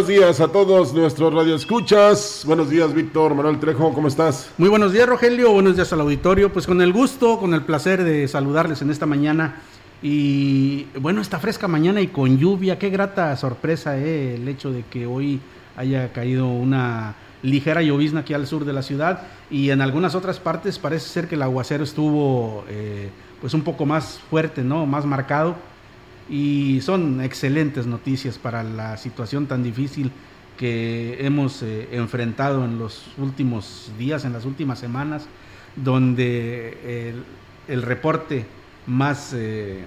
Buenos días a todos nuestros radioescuchas. Buenos días, Víctor Manuel Trejo, ¿cómo estás? Muy buenos días, Rogelio. Buenos días al auditorio. Pues con el gusto, con el placer de saludarles en esta mañana. Y bueno, esta fresca mañana y con lluvia, qué grata sorpresa eh, el hecho de que hoy haya caído una ligera llovizna aquí al sur de la ciudad y en algunas otras partes parece ser que el aguacero estuvo eh, pues un poco más fuerte, ¿no? Más marcado y son excelentes noticias para la situación tan difícil que hemos eh, enfrentado en los últimos días, en las últimas semanas, donde el, reporte más eh,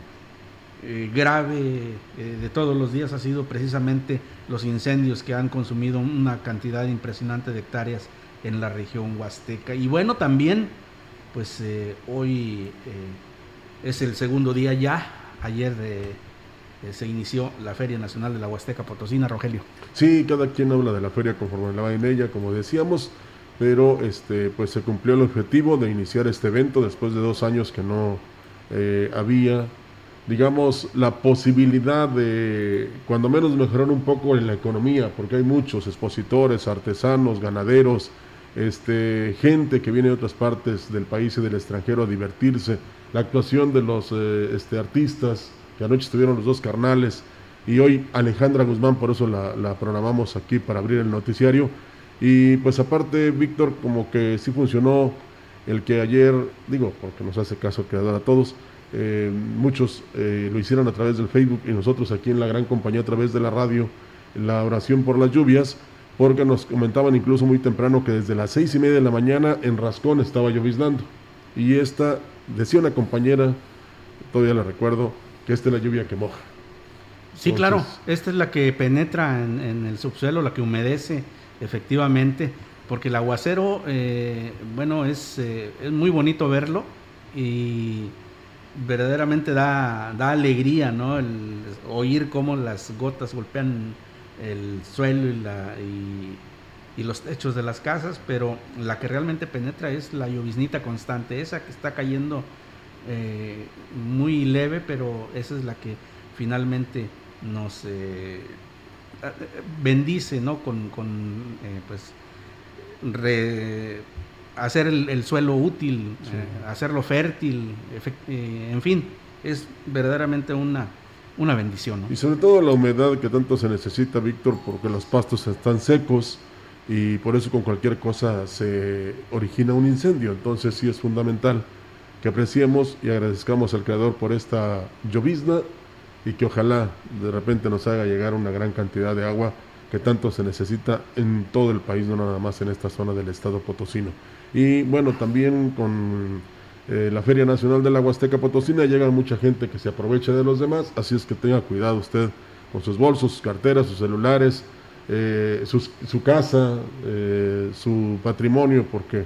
eh, grave de todos los días ha sido precisamente los incendios que han consumido una cantidad impresionante de hectáreas en la región huasteca. Y bueno, también, pues hoy es el segundo día ya, ayer de eh, se inició la Feria Nacional de la Huasteca Potosina, Rogelio. Sí, cada quien habla de la feria conforme la va en ella, como decíamos, pero este, pues se cumplió el objetivo de iniciar este evento después de dos años que no eh, había, digamos, la posibilidad de, cuando menos mejorar un poco en la economía, porque hay muchos expositores, artesanos, ganaderos, este, gente que viene de otras partes del país y del extranjero a divertirse, la actuación de los eh, este, artistas, que anoche estuvieron los dos carnales y hoy Alejandra Guzmán, por eso la, programamos aquí para abrir el noticiario. Y pues aparte, Víctor, como que sí funcionó el que ayer, digo, porque nos hace caso que a todos, eh, muchos eh, lo hicieron a través del Facebook y nosotros aquí en la gran compañía a través de la radio, la oración por las lluvias, porque nos comentaban incluso muy temprano que desde las seis y media de la mañana en Rascón estaba lloviznando. Y esta, decía una compañera, todavía la recuerdo, que esta es la lluvia que moja. Sí, claro, esta es la que penetra en, el subsuelo, la que humedece efectivamente, porque el aguacero, eh, bueno, es, eh, es, muy bonito verlo y verdaderamente da, da alegría, ¿no? El oír cómo las gotas golpean el suelo y, la, y, y, los techos de las casas, pero la que realmente penetra es la lloviznita constante, esa que está cayendo eh, muy leve, pero esa es la que finalmente nos eh, bendice, ¿no? Con, eh, pues, hacer el, suelo útil, hacerlo fértil, en fin, es verdaderamente una, una bendición. Y sobre todo la humedad que tanto se necesita, Víctor, porque los pastos están secos y por eso con cualquier cosa se origina un incendio, entonces sí es fundamental que apreciemos y agradezcamos al Creador por esta llovizna y que ojalá de repente nos haga llegar una gran cantidad de agua que tanto se necesita en todo el país, no nada más en esta zona del estado potosino. Y bueno, también con eh, la Feria Nacional de la Huasteca Potosina llega mucha gente que se aprovecha de los demás, así es que tenga cuidado usted con sus bolsos, sus carteras, sus celulares, eh, su casa, eh, su patrimonio, porque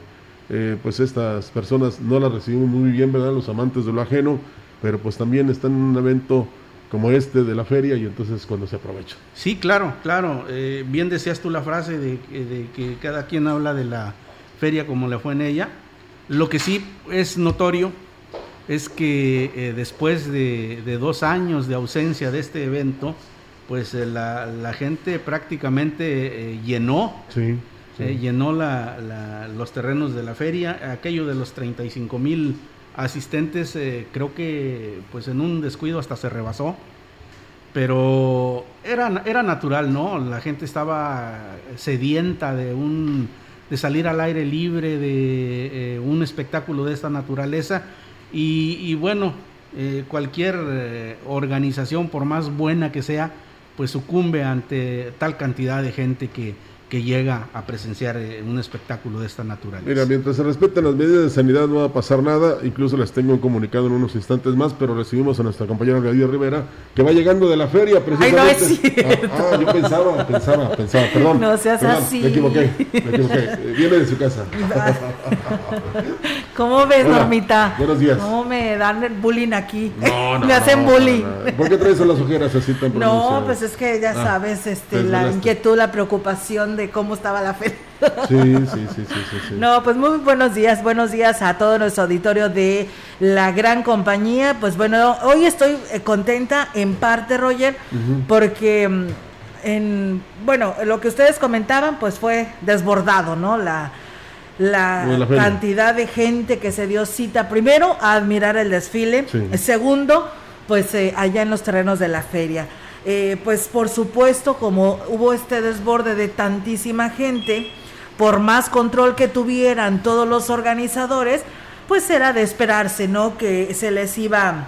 eh, pues estas personas no las reciben muy bien, ¿verdad? Los amantes de lo ajeno, pero pues también están en un evento como este de la feria y entonces cuando se aprovecha. Sí, claro, claro. Eh, bien decías tú la frase de, que cada quien habla de la feria como le fue en ella. Lo que sí es notorio es que eh, después de, dos años de ausencia de este evento, pues la, la, gente prácticamente llenó sí llenó la, los terrenos de la feria, aquello de los 35 mil asistentes, eh, creo que pues en un descuido hasta se rebasó, pero era, era natural, ¿no? La gente estaba sedienta de un de salir al aire libre, de eh, un espectáculo de esta naturaleza. Y, bueno, eh, cualquier organización, por más buena que sea, pues sucumbe ante tal cantidad de gente que, que llega a presenciar eh, un espectáculo de esta naturaleza. Mira, mientras se respeten las medidas de sanidad no va a pasar nada, incluso les tengo comunicado en unos instantes más, pero recibimos a nuestra compañera Gabriela Rivera, que va llegando de la feria precisamente. Ay, no es cierto. Ah, ah, yo pensaba, pensaba, pensaba, perdón. No seas así. Me equivoqué, me equivoqué. Eh, viene de su casa. ¿Cómo ves, Normita? Buenos días. ¿Cómo me dan el bullying aquí? No, no, me hacen bullying. ¿Por qué traes las ojeras así tan No, pues es que ya ah, sabes, este, la inquietud, la preocupación de cómo estaba la fe. Sí, sí, sí, sí, No, pues muy buenos días, buenos días a todo nuestro auditorio de la gran compañía. Pues bueno, hoy estoy eh, contenta en parte, Roger, porque mm, en, bueno, lo que ustedes comentaban, pues fue desbordado, ¿no? La, la, cantidad de gente que se dio cita, primero, a admirar el desfile, segundo, pues eh, allá en los terrenos de la feria. Eh, pues por supuesto, como hubo este desborde de tantísima gente, por más control que tuvieran todos los organizadores, pues era de esperarse, ¿no? Que se les iba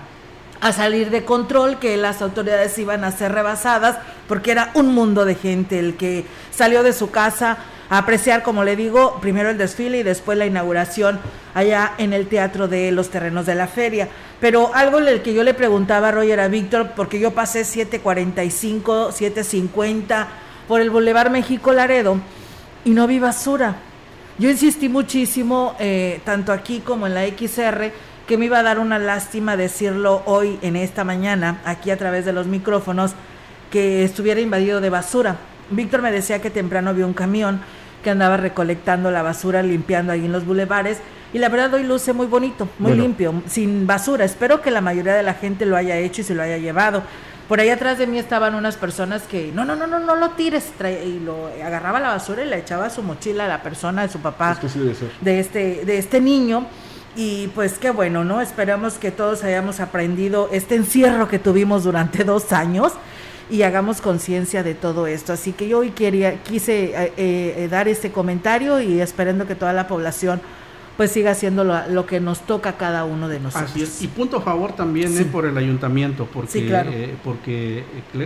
a salir de control, que las autoridades iban a ser rebasadas, porque era un mundo de gente el que salió de su casa apreciar, como le digo, primero el desfile y después la inauguración allá en el Teatro de los Terrenos de la Feria. Pero algo el que yo le preguntaba a Roger a Víctor, porque yo pasé 745, 750 por el Boulevard México Laredo y no vi basura. Yo insistí muchísimo, eh, tanto aquí como en la XR, que me iba a dar una lástima decirlo hoy, en esta mañana, aquí a través de los micrófonos, que estuviera invadido de basura. Víctor me decía que temprano vio un camión que andaba recolectando la basura, limpiando ahí en los bulevares. Y la verdad hoy luce muy bonito, muy limpio, sin basura. Espero que la mayoría de la gente lo haya hecho y se lo haya llevado. Por ahí atrás de mí estaban unas personas que, no, no, no, no, no lo tires. y lo agarraba la basura y la echaba a su mochila a la persona de su papá, de, este, de este niño. Y pues qué bueno, ¿no? Esperamos que todos hayamos aprendido este encierro que tuvimos durante dos años y hagamos conciencia de todo esto. Así que yo hoy quería, quise eh, eh, dar este comentario y esperando que toda la población pues siga haciendo lo, que nos toca a cada uno de nosotros. Y punto a favor también es por el ayuntamiento, porque, eh, porque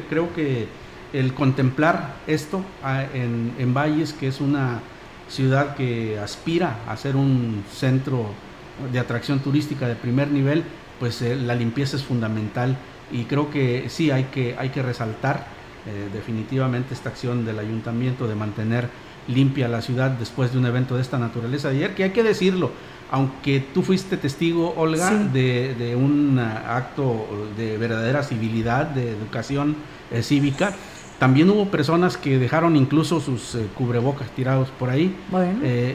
creo que el contemplar esto ah, en, en Valles, que es una ciudad que aspira a ser un centro de atracción turística de primer nivel, pues la limpieza es fundamental y creo que sí hay que, hay que resaltar eh, definitivamente esta acción del ayuntamiento de mantener limpia la ciudad después de un evento de esta naturaleza ayer, que hay que decirlo, aunque tú fuiste testigo, Olga, de, un acto de verdadera civilidad, de educación eh, cívica, también hubo personas que dejaron incluso sus eh, cubrebocas tirados por ahí.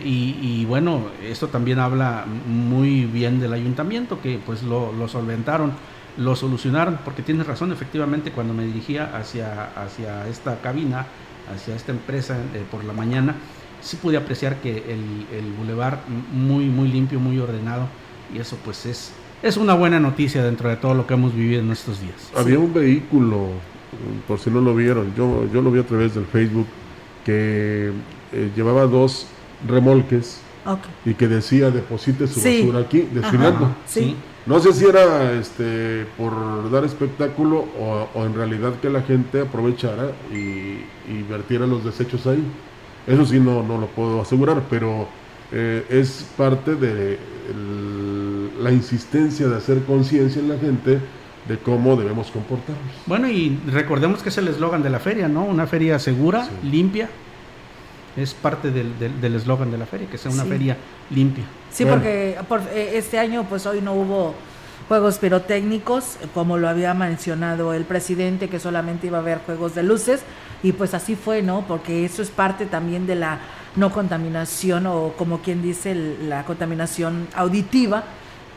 y, bueno, esto también habla muy bien del ayuntamiento, que pues lo, lo solventaron lo solucionaron, porque tienes razón, efectivamente, cuando me dirigía hacia, hacia esta cabina, hacia esta empresa eh, por la mañana, sí pude apreciar que el, el bulevar muy, muy limpio, muy ordenado, y eso pues es, es una buena noticia dentro de todo lo que hemos vivido en estos días. Había un vehículo, por si no lo vieron, yo, yo lo vi a través del Facebook, que eh, llevaba dos remolques y que decía deposite su basura aquí, desfilando. sí. No sé si era este por dar espectáculo o, en realidad que la gente aprovechara y, vertiera los desechos ahí. Eso sí no, no lo puedo asegurar, pero eh, es parte de la insistencia de hacer conciencia en la gente de cómo debemos comportarnos. Bueno, y recordemos que es el eslogan de la feria, ¿no? Una feria segura, limpia. Es parte del eslogan de la feria, que sea una feria limpia. Sí, porque por, eh, este año pues hoy no hubo juegos pirotécnicos, como lo había mencionado el presidente, que solamente iba a haber juegos de luces, y pues así fue, ¿no? Porque eso es parte también de la no contaminación o como quien dice, la contaminación auditiva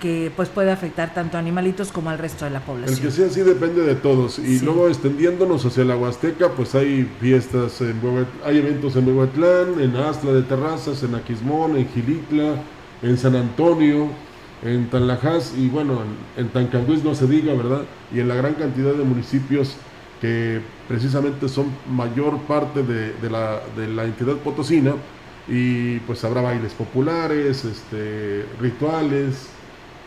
que pues puede afectar tanto a animalitos como al resto de la población. El que sea así depende de todos. Y luego extendiéndonos hacia la Huasteca, pues hay fiestas, en hay eventos en Huehuetlán, en Astla de Terrazas, en Aquismón, en Gilitla, en San Antonio, en Tanlajas y bueno, en, en no se diga, ¿verdad? Y en la gran cantidad de municipios que precisamente son mayor parte de, la, de la entidad potosina y pues habrá bailes populares, este, rituales,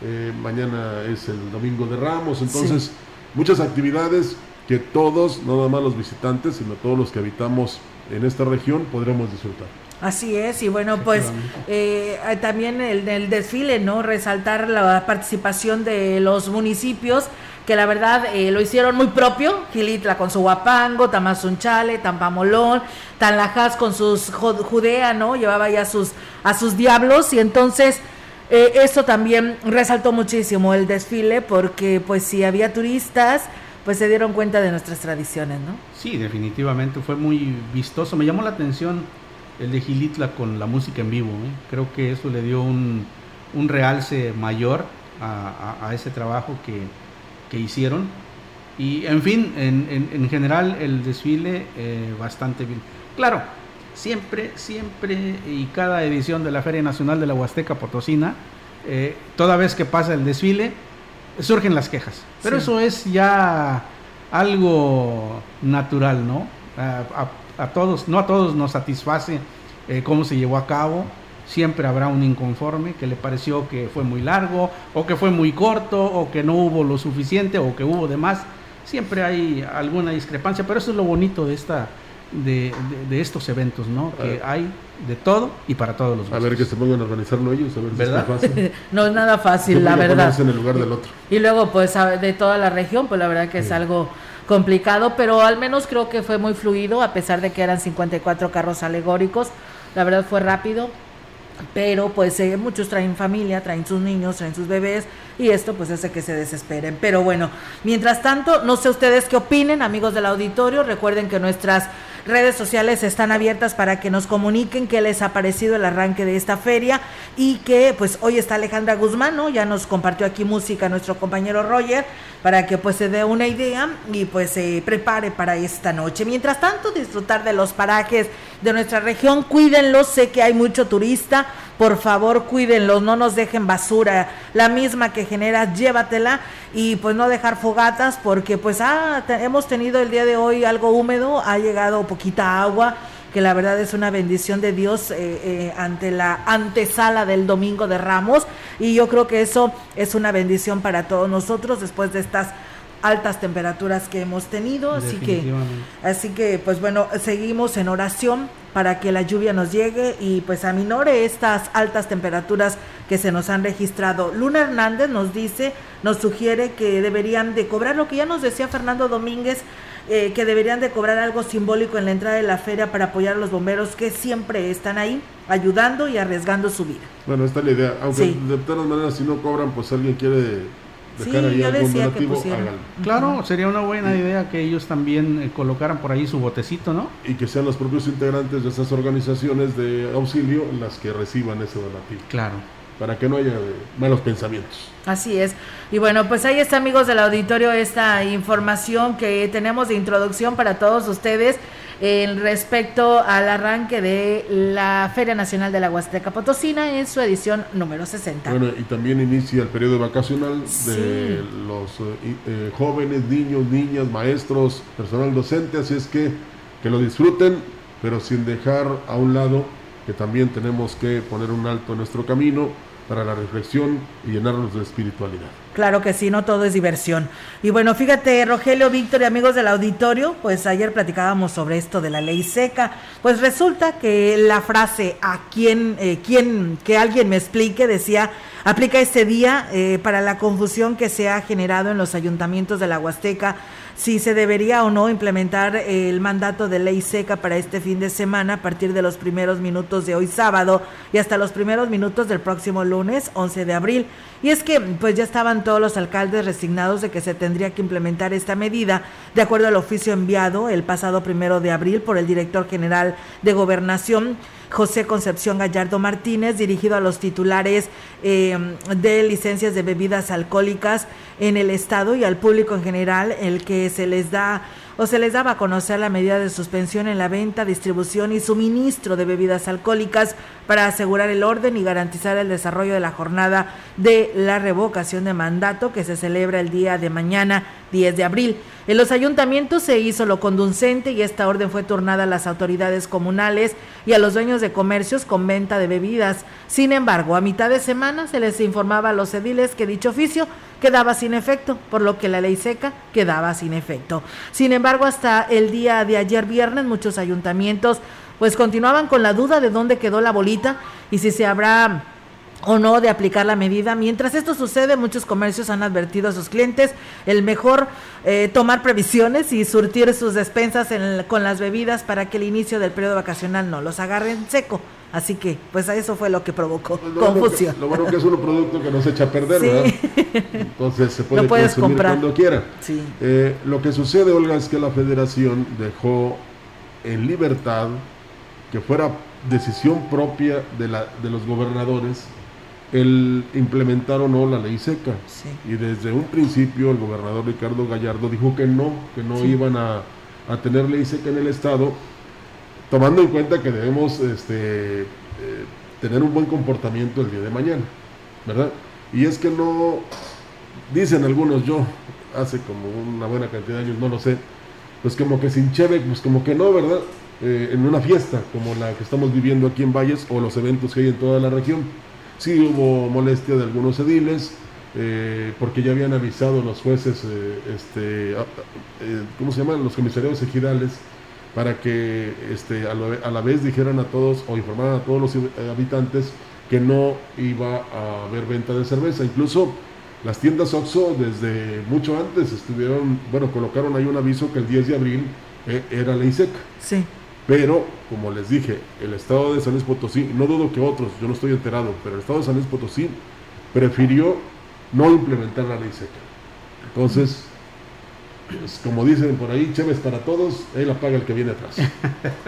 eh, mañana es el domingo de Ramos, entonces muchas actividades que todos, no nada más los visitantes, sino todos los que habitamos en esta región podremos disfrutar. Así es, y bueno, pues eh, también el, el, desfile, ¿no? Resaltar la participación de los municipios, que la verdad eh, lo hicieron muy propio, Gilitla con su Huapango, Tamazunchale, Tampamolón, Tanlajas con sus Judea, ¿no? Llevaba ya sus, a sus diablos, y entonces eh, eso también resaltó muchísimo el desfile, porque pues si había turistas, pues se dieron cuenta de nuestras tradiciones, ¿no? Sí, definitivamente fue muy vistoso. Me llamó la atención el de Gilitla con la música en vivo. ¿eh? Creo que eso le dio un, un realce mayor a, ese trabajo que, que, hicieron. Y en fin, en, en, general el desfile eh, bastante bien. Claro, siempre, siempre y cada edición de la Feria Nacional de la Huasteca Potosina, eh, toda vez que pasa el desfile, surgen las quejas. Pero eso es ya algo natural, ¿no? A, todos, no a todos nos satisface eh, cómo se llevó a cabo. Siempre habrá un inconforme que le pareció que fue muy largo, o que fue muy corto, o que no hubo lo suficiente, o que hubo de más. Siempre hay alguna discrepancia, pero eso es lo bonito de esta de, estos eventos, ¿no? Que hay de todo y para todos los gustos. A ver que se pongan a organizarlo ellos, a ver ¿verdad? Si es fácil. no es nada fácil, la verdad. En el lugar del otro. Y luego, pues, de toda la región, pues la verdad que es algo complicado, pero al menos creo que fue muy fluido, a pesar de que eran 54 carros alegóricos. La verdad fue rápido, pero pues eh, muchos traen familia, traen sus niños, traen sus bebés y esto pues hace que se desesperen. Pero bueno, mientras tanto, no sé ustedes qué opinen, amigos del auditorio, recuerden que nuestras redes sociales están abiertas para que nos comuniquen qué les ha parecido el arranque de esta feria y que pues hoy está Alejandra Guzmán, ¿no? Ya nos compartió aquí música nuestro compañero Roger para que pues se dé una idea y pues se prepare para esta noche. Mientras tanto, disfrutar de los parajes de nuestra región, cuídenlos, sé que hay mucho turista, por favor cuídenlos, no nos dejen basura, la misma que generas, llévatela y pues no dejar fogatas porque pues ah, hemos tenido el día de hoy algo húmedo, ha llegado poquita agua que la verdad es una bendición de Dios eh, eh, ante la antesala del Domingo de Ramos y yo creo que eso es una bendición para todos nosotros después de estas altas temperaturas que hemos tenido, así que así que pues bueno, seguimos en oración para que la lluvia nos llegue y pues aminore estas altas temperaturas que se nos han registrado. Luna Hernández nos dice, nos sugiere que deberían de cobrar lo que ya nos decía Fernando Domínguez eh, que deberían de cobrar algo simbólico en la entrada de la feria para apoyar a los bomberos que siempre están ahí ayudando y arriesgando su vida. Bueno, esta es la idea. Aunque de todas maneras si no cobran, pues alguien quiere dejar ahí algún donativo, Claro, sería una buena idea que ellos también eh, colocaran por ahí su botecito, ¿no? Y que sean los propios integrantes de esas organizaciones de auxilio las que reciban ese donativo. Claro para que no haya malos pensamientos. Así es. Y bueno, pues ahí está, amigos del auditorio, esta información que tenemos de introducción para todos ustedes en respecto al arranque de la Feria Nacional de la Huasteca Potosina en su edición número 60. Bueno, y también inicia el periodo vacacional de los eh, eh, jóvenes, niños, niñas, maestros, personal docente, así es que que lo disfruten, pero sin dejar a un lado que también tenemos que poner un alto en nuestro camino para la reflexión y llenarnos de espiritualidad. Claro que sí, no todo es diversión. Y bueno, fíjate, Rogelio, Víctor y amigos del auditorio, pues ayer platicábamos sobre esto de la ley seca. Pues resulta que la frase a quien, eh, quien que alguien me explique decía, aplica este día eh, para la confusión que se ha generado en los ayuntamientos de la Huasteca si se debería o no implementar el mandato de ley seca para este fin de semana a partir de los primeros minutos de hoy sábado y hasta los primeros minutos del próximo lunes 11 de abril. Y es que pues ya estaban todos los alcaldes resignados de que se tendría que implementar esta medida de acuerdo al oficio enviado el pasado primero de abril por el director general de gobernación José Concepción Gallardo Martínez, dirigido a los titulares eh, de licencias de bebidas alcohólicas en el Estado y al público en general, el que se les da o se les daba a conocer la medida de suspensión en la venta, distribución y suministro de bebidas alcohólicas para asegurar el orden y garantizar el desarrollo de la jornada de la revocación de mandato que se celebra el día de mañana 10 de abril. En los ayuntamientos se hizo lo conducente y esta orden fue turnada a las autoridades comunales y a los dueños de comercios con venta de bebidas. Sin embargo, a mitad de semana se les informaba a los ediles que dicho oficio quedaba sin efecto, por lo que la ley seca quedaba sin efecto. Sin embargo, hasta el día de ayer viernes muchos ayuntamientos pues continuaban con la duda de dónde quedó la bolita y si se habrá o no de aplicar la medida. Mientras esto sucede, muchos comercios han advertido a sus clientes el mejor eh, tomar previsiones y surtir sus despensas con las bebidas para que el inicio del periodo vacacional no los agarre en seco. Así que, pues eso fue lo que provocó pues confusión. lo bueno que es un producto que no se echa a perder, ¿verdad? Entonces se puede consumir cuando quiera. Eh, lo que sucede, Olga, es que la federación dejó en libertad que fuera decisión propia de, la, de los gobernadores el implementar o no la ley seca. Y desde un principio el gobernador Ricardo Gallardo dijo que no, que no iban a, tener ley seca en el Estado, tomando en cuenta que debemos este, eh, tener un buen comportamiento el día de mañana, ¿verdad? Y es que no, dicen algunos, yo hace como una buena cantidad de años, no lo sé, pues como que sin cheve, pues como que no, ¿verdad? Eh, en una fiesta como la que estamos viviendo aquí en Valles o los eventos que hay en toda la región Sí hubo molestia de algunos ediles, eh, porque ya habían avisado los jueces, eh, este, eh, ¿cómo se llaman? Los comisarios ejidales, para que este, a, la vez dijeran a todos o informaran a todos los habitantes que no iba a haber venta de cerveza. Incluso las tiendas Oxxo desde mucho antes estuvieron, bueno, colocaron ahí un aviso que el 10 de abril era ley seca. Sí. Pero, como les dije, el estado de San Luis Potosí, no dudo que otros, yo no estoy enterado, pero el estado de San Luis Potosí prefirió no implementar la ley seca. Entonces, pues, como dicen por ahí, Chévez para todos, él apaga el que viene atrás.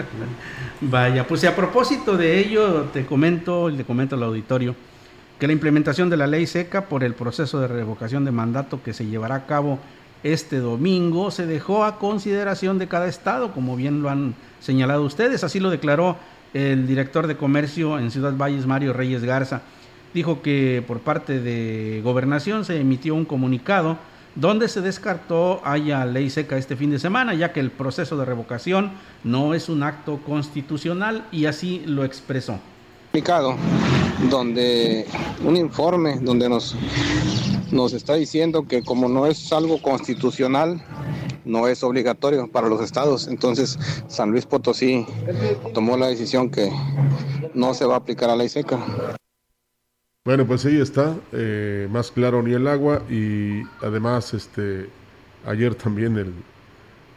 Vaya, pues a propósito de ello, te comento, le comento al auditorio, que la implementación de la ley seca por el proceso de revocación de mandato que se llevará a cabo este domingo se dejó a consideración de cada estado, como bien lo han señalado ustedes. Así lo declaró el director de comercio en Ciudad Valles, Mario Reyes Garza. Dijo que por parte de gobernación se emitió un comunicado donde se descartó haya ley seca este fin de semana, ya que el proceso de revocación no es un acto constitucional y así lo expresó. Donde un informe donde nos nos está diciendo que como no es algo constitucional, no es obligatorio para los estados. Entonces, San Luis Potosí tomó la decisión que no se va a aplicar a ley seca. Bueno, pues ahí está, eh, más claro ni el agua y además este ayer también el,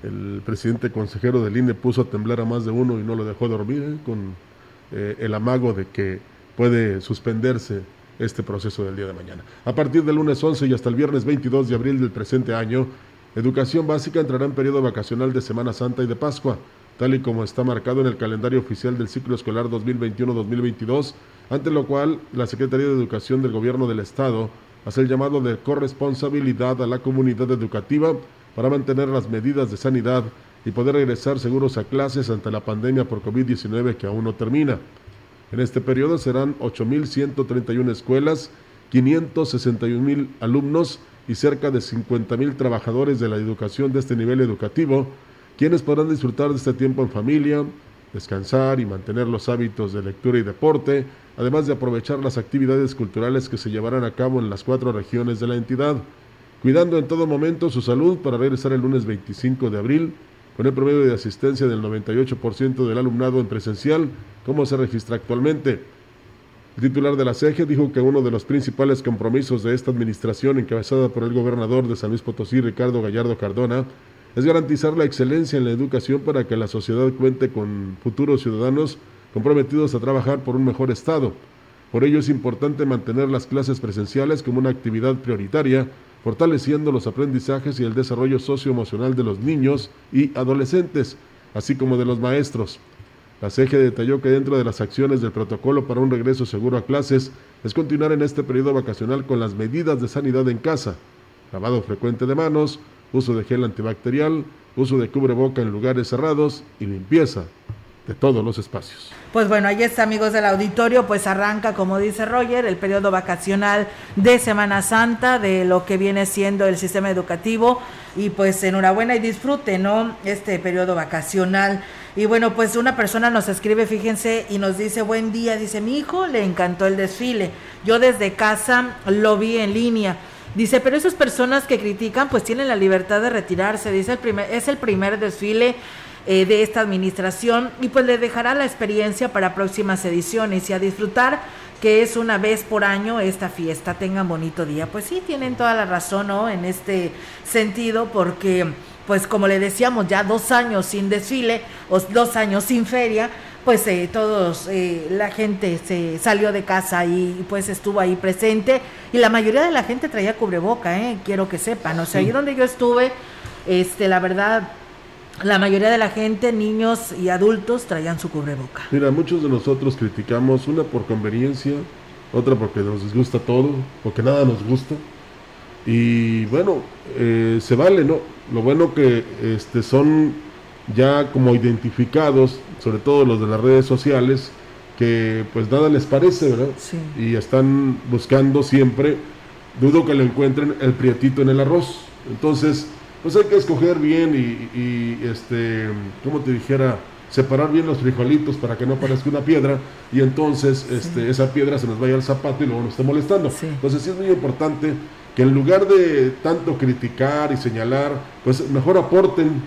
el presidente consejero del INE puso a temblar a más de uno y no lo dejó dormir ¿eh? con eh, el amago de que puede suspenderse este proceso del día de mañana. A partir del lunes 11 y hasta el viernes 22 de abril del presente año, Educación Básica entrará en periodo vacacional de Semana Santa y de Pascua, tal y como está marcado en el calendario oficial del ciclo escolar 2021-2022, ante lo cual la Secretaría de Educación del Gobierno del Estado hace el llamado de corresponsabilidad a la comunidad educativa para mantener las medidas de sanidad y poder regresar seguros a clases ante la pandemia por COVID-19 que aún no termina. En este periodo serán 8.131 escuelas, 561.000 alumnos y cerca de 50.000 trabajadores de la educación de este nivel educativo, quienes podrán disfrutar de este tiempo en familia, descansar y mantener los hábitos de lectura y deporte, además de aprovechar las actividades culturales que se llevarán a cabo en las cuatro regiones de la entidad, cuidando en todo momento su salud para regresar el lunes 25 de abril con el promedio de asistencia del 98% del alumnado en presencial, como se registra actualmente. El titular de la CEGE dijo que uno de los principales compromisos de esta administración, encabezada por el gobernador de San Luis Potosí, Ricardo Gallardo Cardona, es garantizar la excelencia en la educación para que la sociedad cuente con futuros ciudadanos comprometidos a trabajar por un mejor Estado. Por ello es importante mantener las clases presenciales como una actividad prioritaria fortaleciendo los aprendizajes y el desarrollo socioemocional de los niños y adolescentes, así como de los maestros. La CEGE detalló que dentro de las acciones del protocolo para un regreso seguro a clases es continuar en este periodo vacacional con las medidas de sanidad en casa, lavado frecuente de manos, uso de gel antibacterial, uso de cubreboca en lugares cerrados y limpieza de todos los espacios. Pues bueno, ahí está, amigos del auditorio, pues arranca, como dice Roger, el periodo vacacional de Semana Santa, de lo que viene siendo el sistema educativo, y pues enhorabuena y disfrute, ¿no? Este periodo vacacional. Y bueno, pues una persona nos escribe, fíjense, y nos dice, buen día, dice, mi hijo le encantó el desfile, yo desde casa lo vi en línea. Dice, pero esas personas que critican pues tienen la libertad de retirarse. Dice, el primer, es el primer desfile eh, de esta administración y pues le dejará la experiencia para próximas ediciones y a disfrutar que es una vez por año esta fiesta. Tengan bonito día. Pues sí, tienen toda la razón, ¿no? En este sentido, porque pues como le decíamos, ya dos años sin desfile o dos años sin feria, pues eh, todos, eh, la gente se salió de casa y pues estuvo ahí presente y la mayoría de la gente traía cubreboca, eh, quiero que sepan, o sea, ahí donde yo estuve, este, la verdad, la mayoría de la gente, niños y adultos, traían su cubreboca. Mira, muchos de nosotros criticamos, una por conveniencia, otra porque nos disgusta todo, porque nada nos gusta. Y bueno, eh, se vale, ¿no? Lo bueno que este, son ya como identificados, sobre todo los de las redes sociales, que pues nada les parece, ¿verdad? Sí. Y están buscando siempre, dudo que lo encuentren el prietito en el arroz. Entonces, pues hay que escoger bien y, y, este, como te dijera, separar bien los frijolitos para que no parezca una piedra y entonces este, esa piedra se nos vaya al zapato y luego nos esté molestando. Sí. Entonces sí es muy importante que en lugar de tanto criticar y señalar, pues mejor aporten,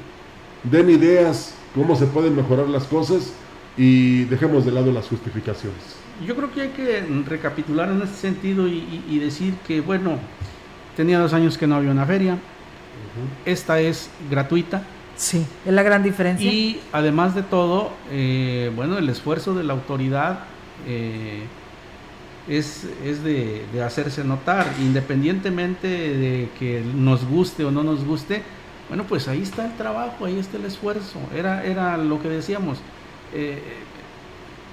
den ideas, cómo se pueden mejorar las cosas y dejemos de lado las justificaciones. Yo creo que hay que recapitular en este sentido y, y- y decir que, bueno, tenía dos años que no había una feria, esta es gratuita Sí, es la gran diferencia. y además de todo, eh, bueno, el esfuerzo de la autoridad eh, es, es de, de hacerse notar, independientemente de que nos guste o no nos guste, bueno, pues ahí está el trabajo, ahí está el esfuerzo, era, era lo que decíamos, eh,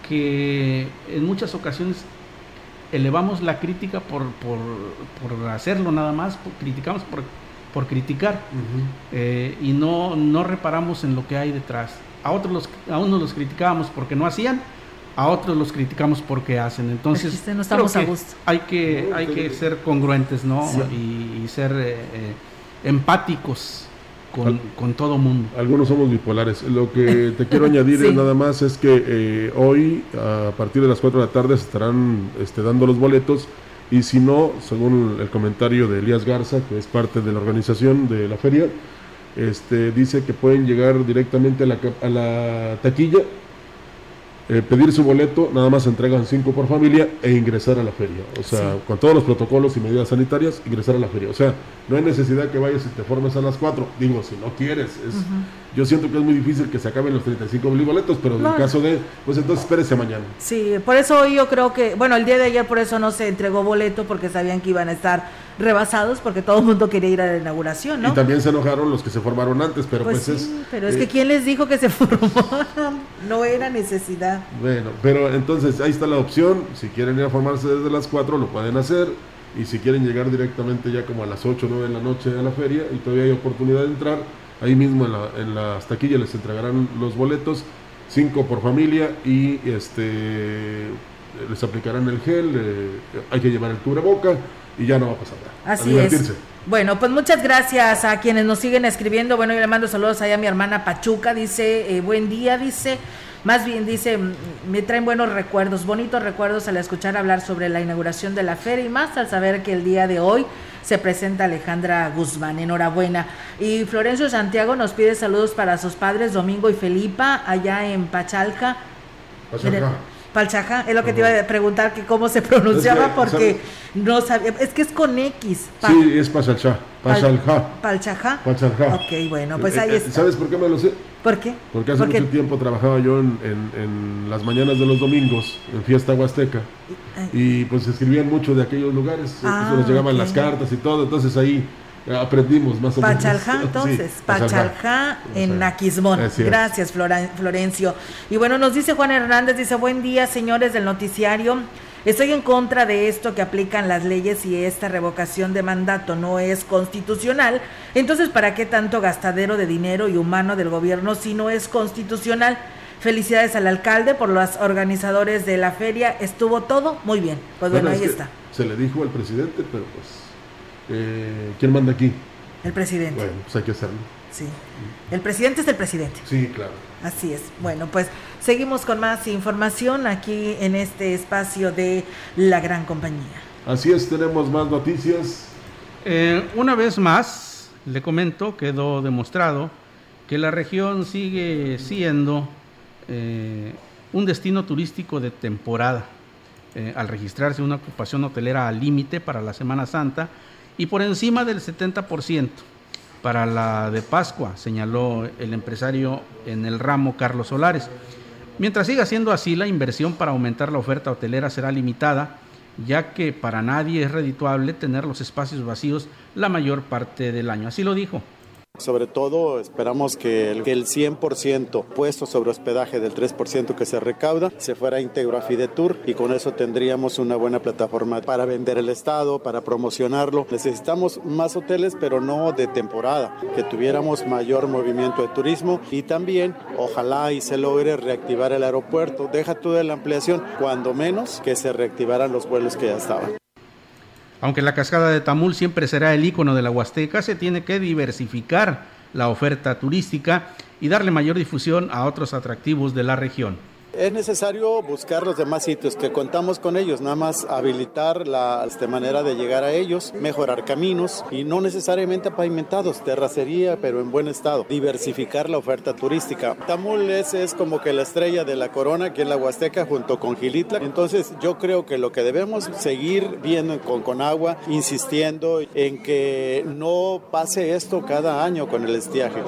que en muchas ocasiones elevamos la crítica por, por, por hacerlo nada más, por- criticamos por, por criticar eh, y no, no reparamos en lo que hay detrás. A otros los, a unos los criticábamos porque no hacían, a otros los criticamos porque hacen. Entonces, chiste, no creo estamos a que gusto. hay que, hay que ser congruentes, ¿no? Sí. Y, y ser eh, eh, empáticos con, con todo mundo. Algunos somos bipolares. Lo que te quiero añadir Sí. es nada más es que eh, hoy a partir de las 4 de la tarde se estarán este, dando los boletos y si no, según el comentario de Elías Garza, que es parte de la organización de la feria, este, dice que pueden llegar directamente a la, a la taquilla, eh, pedir su boleto, nada más entregan 5 por familia e ingresar a la feria. O sea, Sí. con todos los protocolos y medidas sanitarias, ingresar a la feria. O sea, no hay necesidad que vayas y te formes a las 4. Digo, si no quieres. Es, Yo siento que es muy difícil que se acaben los 35 mil boletos, pero en No. el caso de, pues entonces espérese mañana. Sí, por eso hoy yo creo que, bueno, el día de ayer por eso no se entregó boleto porque sabían que iban a estar rebasados porque todo el mundo quería ir a la inauguración, ¿no? Y también se enojaron los que se formaron antes, pero pues, pues, sí, es... pero es eh, que ¿quién les dijo que se formaran? No era necesidad. Bueno, pero entonces ahí está la opción. Si quieren ir a formarse desde las 4, lo pueden hacer. Y si quieren llegar directamente ya como a las 8 o 9 de la noche a la feria y todavía hay oportunidad de entrar, ahí mismo en, la, en las taquillas les entregarán los boletos, 5 por familia y este les aplicarán el gel, eh, hay que llevar el cubreboca y ya no va a pasar nada. A Así divertirse. es. Bueno, pues muchas gracias a quienes nos siguen escribiendo. Bueno, yo le mando saludos allá a mi hermana Pachuca. Dice, eh, buen día, dice. Más bien dice, mm, me traen buenos recuerdos, bonitos recuerdos al escuchar hablar sobre la inauguración de la feria y más al saber que el día de hoy se presenta Alejandra Guzmán. Enhorabuena. Y Florencio Santiago nos pide saludos para sus padres Domingo y Felipa allá en Pachalca. Mira, Palchaja, es lo que te iba a preguntar que cómo se pronunciaba Es que, porque ¿sabes? no sabía, es que es con X. Sí, es Pachalchá. Pachalja. Palchaja. Pachalja. Ok, bueno, pues Eh, ahí eh, está. ¿Sabes por qué me lo sé? ¿Por qué? Porque hace mucho tiempo trabajaba yo en, en- en las mañanas de los domingos, en Fiesta Huasteca, y pues escribían mucho de aquellos lugares, Ah, eso nos llegaban las cartas y todo, entonces ahí aprendimos más o menos. Pachaljá, entonces, Pachaljá, en Naquismón. Gracias, Florencio. Y bueno, nos dice Juan Hernández, dice, buen día, señores del noticiario. Estoy en contra de esto que aplican las leyes y esta revocación de mandato no es constitucional. Entonces, ¿para qué tanto gastadero de dinero y humano del gobierno si no es constitucional? Felicidades al alcalde por los organizadores de la feria. Estuvo todo muy bien. Pues bueno, ahí está. Se le dijo al presidente, pero pues, eh, ¿quién manda aquí? El presidente. Bueno, pues hay que hacerlo. Sí. El presidente es el presidente. Sí, claro. Así es. Bueno, pues seguimos con más información aquí en este espacio de la gran compañía. Así es, tenemos más noticias. Eh, una vez más, le comento, quedó demostrado que la región sigue siendo eh, un destino turístico de temporada, eh, al registrarse una ocupación hotelera al límite para la Semana Santa y por encima del 70% para la de Pascua, señaló el empresario en el ramo Carlos Solares. Mientras siga siendo así, la inversión para aumentar la oferta hotelera será limitada, ya que para nadie es redituable tener los espacios vacíos la mayor parte del año. Así lo dijo. Sobre todo esperamos que el, 100% puesto sobre hospedaje del 3% que se recauda se fuera íntegro a Fidetur y con eso tendríamos una buena plataforma para vender el estado, para promocionarlo. Necesitamos más hoteles pero no de temporada, que tuviéramos mayor movimiento de turismo y también ojalá y se logre reactivar el aeropuerto. Deja toda la ampliación, cuando menos que se reactivaran los vuelos que ya estaban. Aunque la cascada de Tamul siempre será el icono de la Huasteca, se tiene que diversificar la oferta turística y darle mayor difusión a otros atractivos de la región. Es necesario buscar los demás sitios que contamos con ellos, nada más habilitar la este, manera de llegar a ellos, mejorar caminos y no necesariamente pavimentados, terracería, pero en buen estado, diversificar la oferta turística. Tamul es, es como que la estrella de la corona aquí en la Huasteca junto con Gilitla, entonces yo creo que lo que debemos seguir viendo con, con agua, insistiendo en que no pase esto cada año con el estiaje.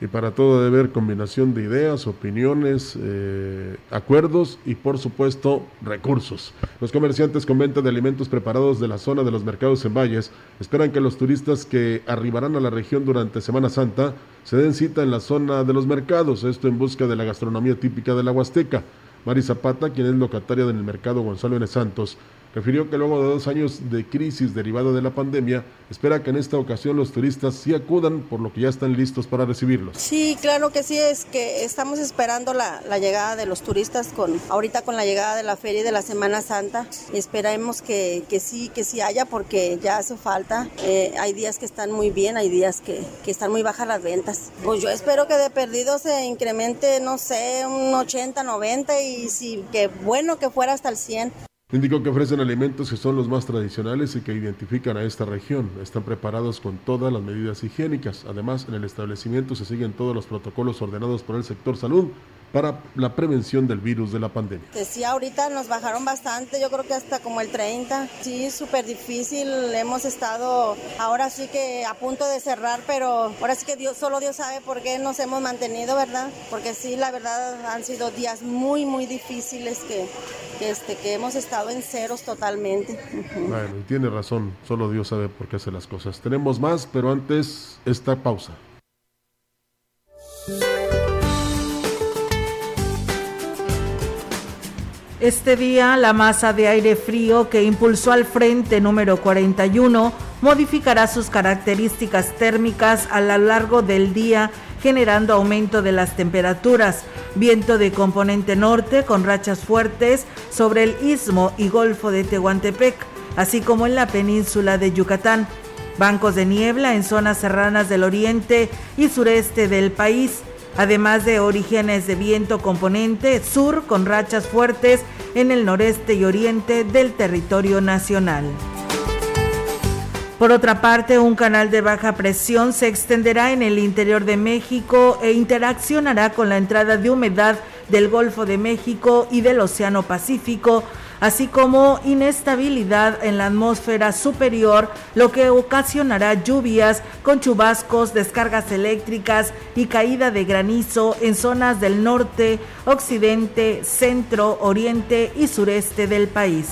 Y para todo debe haber combinación de ideas, opiniones, eh, acuerdos y por supuesto recursos. Los comerciantes con venta de alimentos preparados de la zona de los mercados en Valles esperan que los turistas que arribarán a la región durante Semana Santa se den cita en la zona de los mercados, esto en busca de la gastronomía típica de la Huasteca. Mari Zapata, quien es locataria del mercado Gonzalo N. Santos, refirió que luego de dos años de crisis derivada de la pandemia, espera que en esta ocasión los turistas sí acudan, por lo que ya están listos para recibirlos. Sí, claro que sí, es que estamos esperando la, llegada de los turistas con ahorita con la llegada de la feria y de la Semana Santa. Esperemos que, que sí, que sí haya, porque ya hace falta. Eh, hay días que están muy bien, hay días que, que están muy bajas las ventas. Pues yo espero que de perdido se incremente, no sé, un 80, 90 y si que bueno que fuera hasta el 100. Indicó que ofrecen alimentos que son los más tradicionales y que identifican a esta región. Están preparados con todas las medidas higiénicas. Además, en el establecimiento se siguen todos los protocolos ordenados por el sector salud para la prevención del virus de la pandemia. Sí, ahorita nos bajaron bastante, yo creo que hasta como el 30. Sí, súper difícil, hemos estado ahora sí que a punto de cerrar, pero ahora sí que Dios, solo Dios sabe por qué nos hemos mantenido, ¿verdad? Porque sí, la verdad han sido días muy, muy difíciles que, que, este, que hemos estado en ceros totalmente. Bueno, y tiene razón, solo Dios sabe por qué hace las cosas. Tenemos más, pero antes esta pausa. Este día, la masa de aire frío que impulsó al frente número 41 modificará sus características térmicas a lo largo del día, generando aumento de las temperaturas. Viento de componente norte con rachas fuertes sobre el istmo y golfo de Tehuantepec, así como en la península de Yucatán. Bancos de niebla en zonas serranas del oriente y sureste del país además de orígenes de viento componente sur con rachas fuertes en el noreste y oriente del territorio nacional. Por otra parte, un canal de baja presión se extenderá en el interior de México e interaccionará con la entrada de humedad del Golfo de México y del Océano Pacífico, así como inestabilidad en la atmósfera superior, lo que ocasionará lluvias con chubascos, descargas eléctricas y caída de granizo en zonas del norte, occidente, centro, oriente y sureste del país.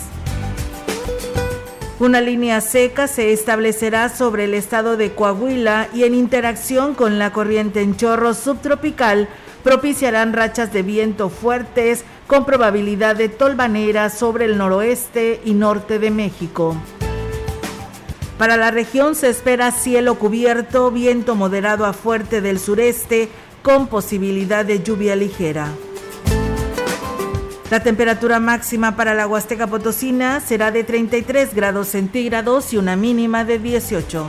Una línea seca se establecerá sobre el estado de Coahuila y en interacción con la corriente en chorro subtropical propiciarán rachas de viento fuertes con probabilidad de tolvanera sobre el noroeste y norte de México. Para la región se espera cielo cubierto, viento moderado a fuerte del sureste con posibilidad de lluvia ligera. La temperatura máxima para la Huasteca Potosina será de 33 grados centígrados y una mínima de 18.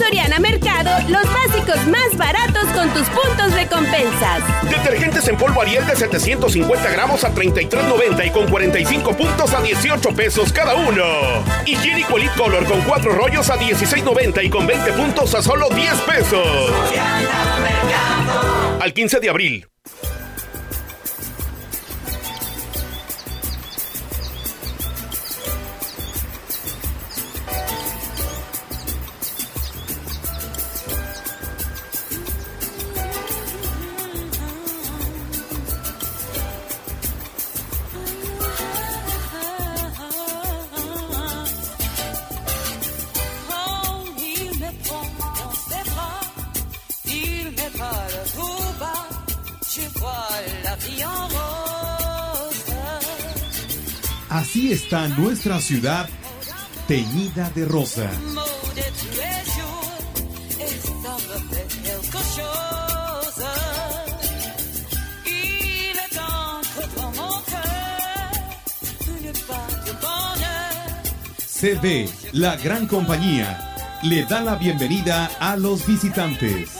Soriana Mercado, los básicos más baratos con tus puntos de compensas. Detergentes en polvo Ariel de 750 gramos a 33.90 y con 45 puntos a 18 pesos cada uno. Higiénico Elite Color con 4 rollos a 16.90 y con 20 puntos a solo 10 pesos. Al 15 de abril. Está nuestra ciudad teñida de rosa. CD, la gran compañía, le da la bienvenida a los visitantes.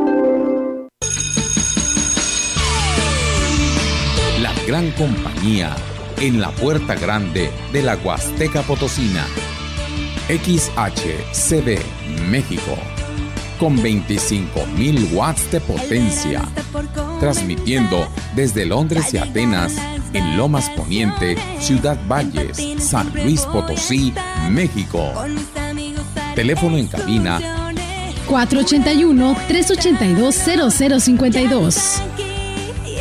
Gran compañía en la puerta grande de la Huasteca Potosina. XHCB México con 25.000 watts de potencia, transmitiendo desde Londres y Atenas, en Lomas Poniente, Ciudad Valles, San Luis Potosí, México. Teléfono en cabina 481-382-0052.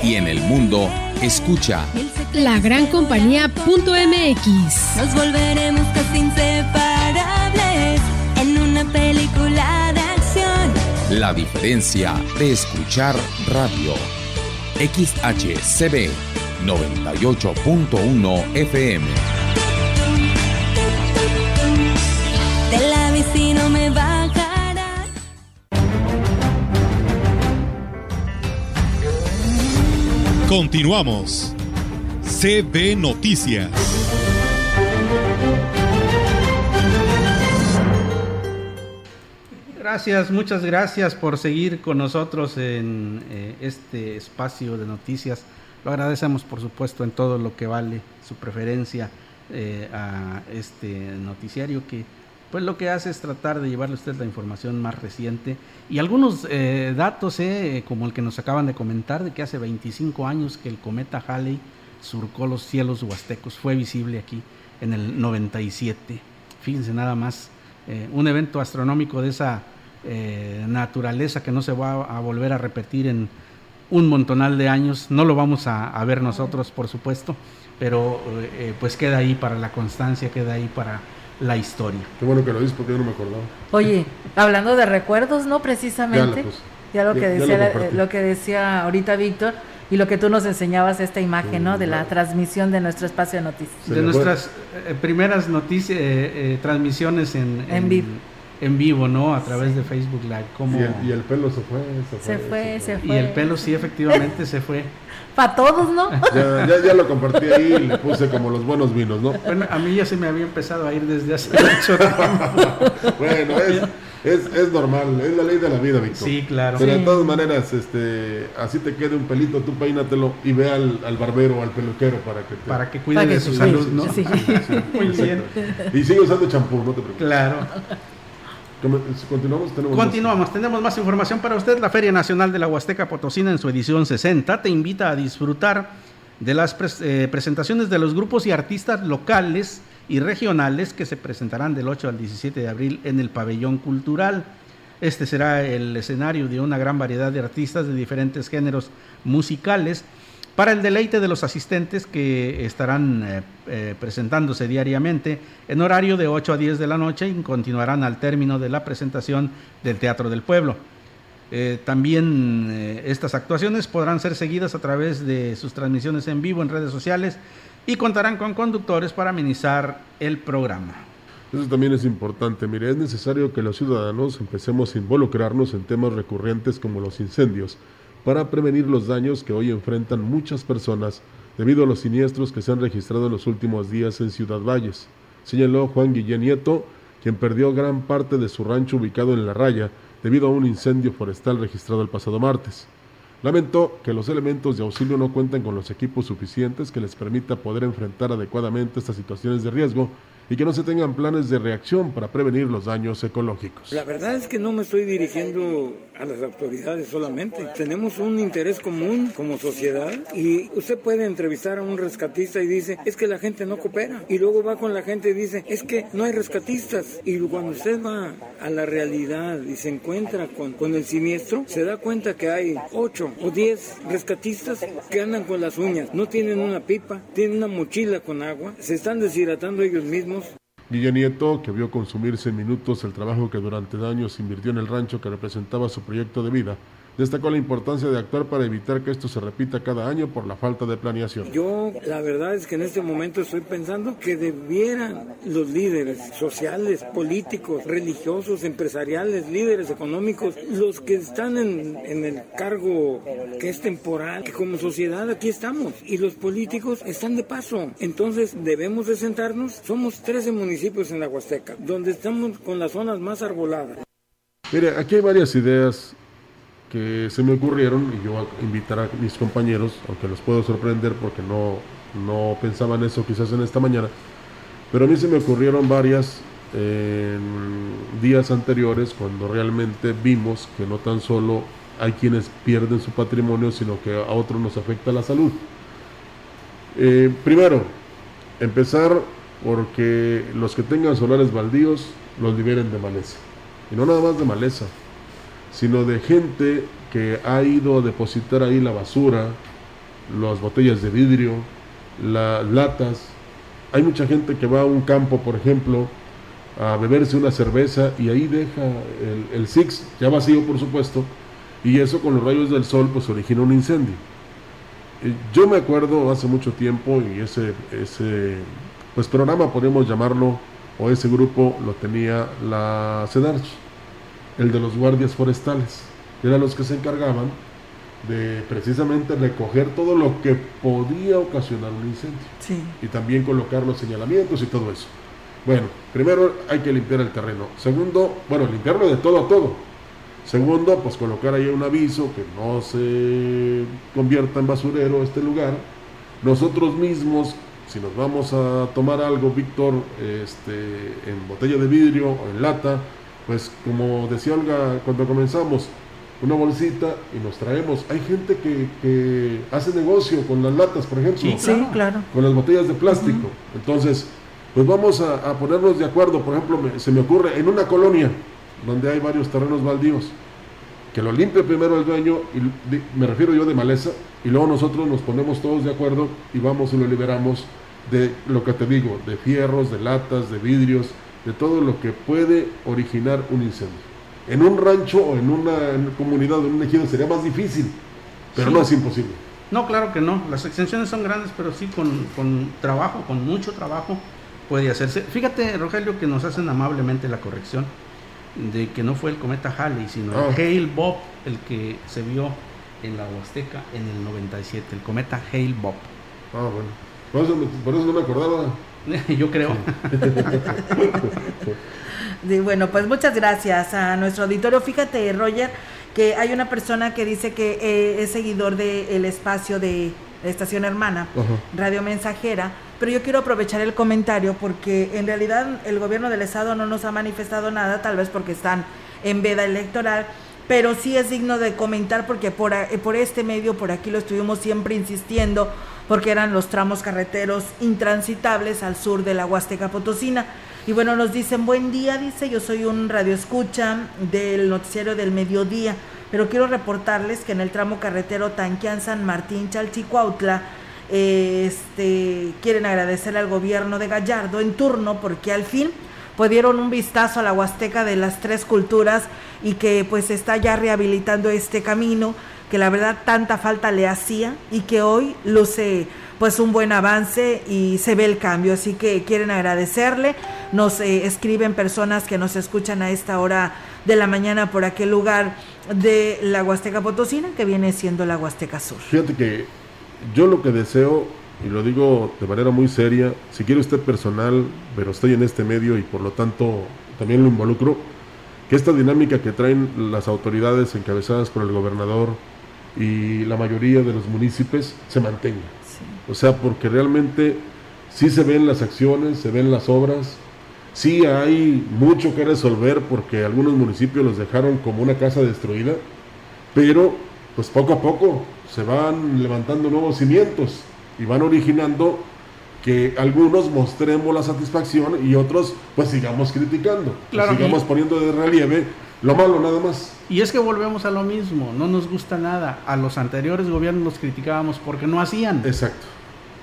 Y en el mundo, escucha lagrancompañía.mx. Nos volveremos casi inseparables en una película de acción. La diferencia de escuchar radio. XHCB 98.1 FM. Continuamos. CB Noticias. Gracias, muchas gracias por seguir con nosotros en eh, este espacio de noticias. Lo agradecemos, por supuesto, en todo lo que vale su preferencia eh, a este noticiario que pues lo que hace es tratar de llevarle a usted la información más reciente y algunos eh, datos, como el que nos acaban de comentar, de que hace 25 años que el cometa Halley surcó los cielos huastecos, fue visible aquí en el 97. Fíjense nada más, un evento astronómico de esa eh, naturaleza que no se va a volver a repetir en un montonal de años. No lo vamos a, ver nosotros, por supuesto, pero eh, pues queda ahí para la constancia, queda ahí para la historia. Qué bueno que lo dices porque yo no me acordaba. Oye, hablando de recuerdos, ¿no? Precisamente. Ya, lo, que decía, lo, que decía ahorita Víctor y lo que tú nos enseñabas esta imagen, ¿no? De la transmisión de nuestro espacio de noticias. De nuestras eh, primeras noticias, transmisiones en, en, vivo en vivo, ¿no? A través de Facebook Live. Como... Y, el, pelo se fue, se fue. Se fue, Y el pelo sí, efectivamente, se fue. Para todos, ¿no? Ya, ya, ya, lo compartí ahí y le puse como los buenos vinos, ¿no? Bueno, a mí ya se me había empezado a ir desde hace mucho tiempo. bueno, es, es, es, normal, es la ley de la vida, Víctor. Sí, claro. Pero de todas maneras, este, así te quede un pelito, tú peínatelo y ve al, al barbero o al peluquero para que te... Para que cuide de su salud, ¿no? Sí. Muy bien. Y sigue usando champú, no te preocupes. Claro. Continuamos, tenemos, más información para usted. La Feria Nacional de la Huasteca Potosina en su edición 60 te invita a disfrutar de las eh, presentaciones de los grupos y artistas locales y regionales que se presentarán del 8 al 17 de abril en el pabellón cultural. Este será el escenario de una gran variedad de artistas de diferentes géneros musicales para el deleite de los asistentes que estarán eh, eh, presentándose diariamente en horario de 8 a 10 de la noche y continuarán al término de la presentación del Teatro del Pueblo. Eh, también estas actuaciones podrán ser seguidas a través de sus transmisiones en vivo en redes sociales y contarán con conductores para amenizar el programa. Eso también es importante. Mire, es necesario que los ciudadanos empecemos a involucrarnos en temas recurrentes como los incendios para prevenir los daños que hoy enfrentan muchas personas debido a los siniestros que se han registrado en los últimos días en Ciudad Valles, señaló Juan Guillén Nieto, quien perdió gran parte de su rancho ubicado en La Raya debido a un incendio forestal registrado el pasado martes. Lamentó que los elementos de auxilio no cuentan con los equipos suficientes que les permita poder enfrentar adecuadamente estas situaciones de riesgo y que no se tengan planes de reacción para prevenir los daños ecológicos. La verdad es que no me estoy dirigiendo a las autoridades solamente. Tenemos un interés común como sociedad y usted puede entrevistar a un rescatista y dice, es que la gente no coopera. Y luego va con la gente y dice, es que no hay rescatistas. Y cuando usted va a la realidad y se encuentra con, con el siniestro, se da cuenta que hay 8 o 10 rescatistas que andan con las uñas, no tienen una pipa, tienen una mochila con agua, se están deshidratando ellos mismos Guille Nieto, que vio consumirse en minutos el trabajo que durante años invirtió en el rancho que representaba su proyecto de vida, destacó la importancia de actuar para evitar que esto se repita cada año por la falta de planeación. Yo la verdad es que en este momento estoy pensando que debieran los líderes sociales, políticos, religiosos, empresariales, líderes económicos, los que están en, en el cargo que es temporal, que como sociedad aquí estamos y los políticos están de paso. Entonces debemos de sentarnos. Somos 13 municipios en la Huasteca, donde estamos con las zonas más arboladas. Mire, aquí hay varias ideas que se me ocurrieron y yo invitar a mis compañeros, aunque los puedo sorprender porque no, no pensaban eso quizás en esta mañana, pero a mí se me ocurrieron varias en días anteriores cuando realmente vimos que no tan solo hay quienes pierden su patrimonio, sino que a otros nos afecta la salud. Eh, primero, empezar porque los que tengan solares baldíos los liberen de maleza. Y no nada más de maleza, sino de gente que ha ido a depositar ahí la basura, las botellas de vidrio, las latas. Hay mucha gente que va a un campo, por ejemplo, a beberse una cerveza y ahí deja el, el Six, ya vacío por supuesto, y eso con los rayos del sol pues origina un incendio. Eh, yo me acuerdo hace mucho tiempo y ese, ese pues programa podemos llamarlo o ese grupo lo tenía la CEDARCH el de los guardias forestales, eran los que se encargaban de precisamente recoger todo lo que podía ocasionar un incendio y también colocar los señalamientos y todo eso. Bueno, primero hay que limpiar el terreno. Segundo, bueno, limpiarlo de todo a todo. Segundo, pues colocar ahí un aviso que no se convierta en basurero este lugar. Nosotros mismos, si nos vamos a tomar algo, Víctor, este, en botella de vidrio o en lata, pues como decía Olga cuando comenzamos, una bolsita y nos traemos. Hay gente que, que hace negocio con las latas, por ejemplo. Sí, claro. Con las botellas de plástico. Entonces, pues vamos a, a ponernos de acuerdo. Por ejemplo, me- se me ocurre en una colonia donde hay varios terrenos baldíos, que lo limpie primero el dueño, y me refiero yo de maleza, y luego nosotros nos ponemos todos de acuerdo y vamos y lo liberamos de lo que te digo, de fierros, de latas, de vidrios, de todo lo que puede originar un incendio. En un rancho o en una en una comunidad, en un ejido sería más difícil, pero Sí. no es imposible. No, claro que no. Las extensiones son grandes, pero sí con, con trabajo, con mucho trabajo puede hacerse. Fíjate, Rogelio, que nos hacen amablemente la corrección de que no fue el cometa Halley, sino Ah. el Hale Bob el que se vio en la Huasteca en el 97, el cometa Hale Bob. Ah, bueno. Por eso, por eso no me acordaba. Yo creo. Sí, bueno, pues muchas gracias a nuestro auditorio. Fíjate, Roger, que hay una persona que dice que eh, es seguidor del espacio de la estación hermana, Radio Mensajera, pero yo quiero aprovechar el comentario porque en realidad el gobierno del estado no nos ha manifestado nada, tal vez porque están en veda electoral, pero sí es digno de comentar porque por, eh, por este medio, por aquí lo estuvimos siempre insistiendo, porque eran los tramos carreteros intransitables al sur de la Huasteca Potosina. Y bueno, nos dicen, buen día, dice, yo soy un radioescucha del noticiero del mediodía, pero quiero reportarles que en el tramo carretero Tanquián San Martín Chalchicuautla, eh, este, quieren agradecerle al gobierno de Gallardo en turno porque al fin pues dieron un vistazo a la Huasteca de las tres culturas y que pues está ya rehabilitando este camino que la verdad tanta falta le hacía y que hoy luce pues un buen avance y se ve el cambio, así que quieren agradecerle, nos eh, escriben personas que nos escuchan a esta hora de la mañana por aquel lugar de la Huasteca Potosina que viene siendo la Huasteca Sur. Fíjate que yo lo que deseo, y lo digo de manera muy seria, si quiere usted personal, pero estoy en este medio y por lo tanto también lo involucro, que esta dinámica que traen las autoridades encabezadas por el gobernador y la mayoría de los municipios se mantenga. O sea, porque realmente sí se ven las acciones, se ven las obras, sí hay mucho que resolver porque algunos municipios los dejaron como una casa destruida, pero pues poco a poco se van levantando nuevos cimientos y van originando que algunos mostremos la satisfacción y otros pues sigamos criticando, Claro, sigamos y- poniendo de relieve lo malo nada más. Y es que volvemos a lo mismo, no nos gusta nada. A los anteriores gobiernos los criticábamos porque no hacían. Exacto.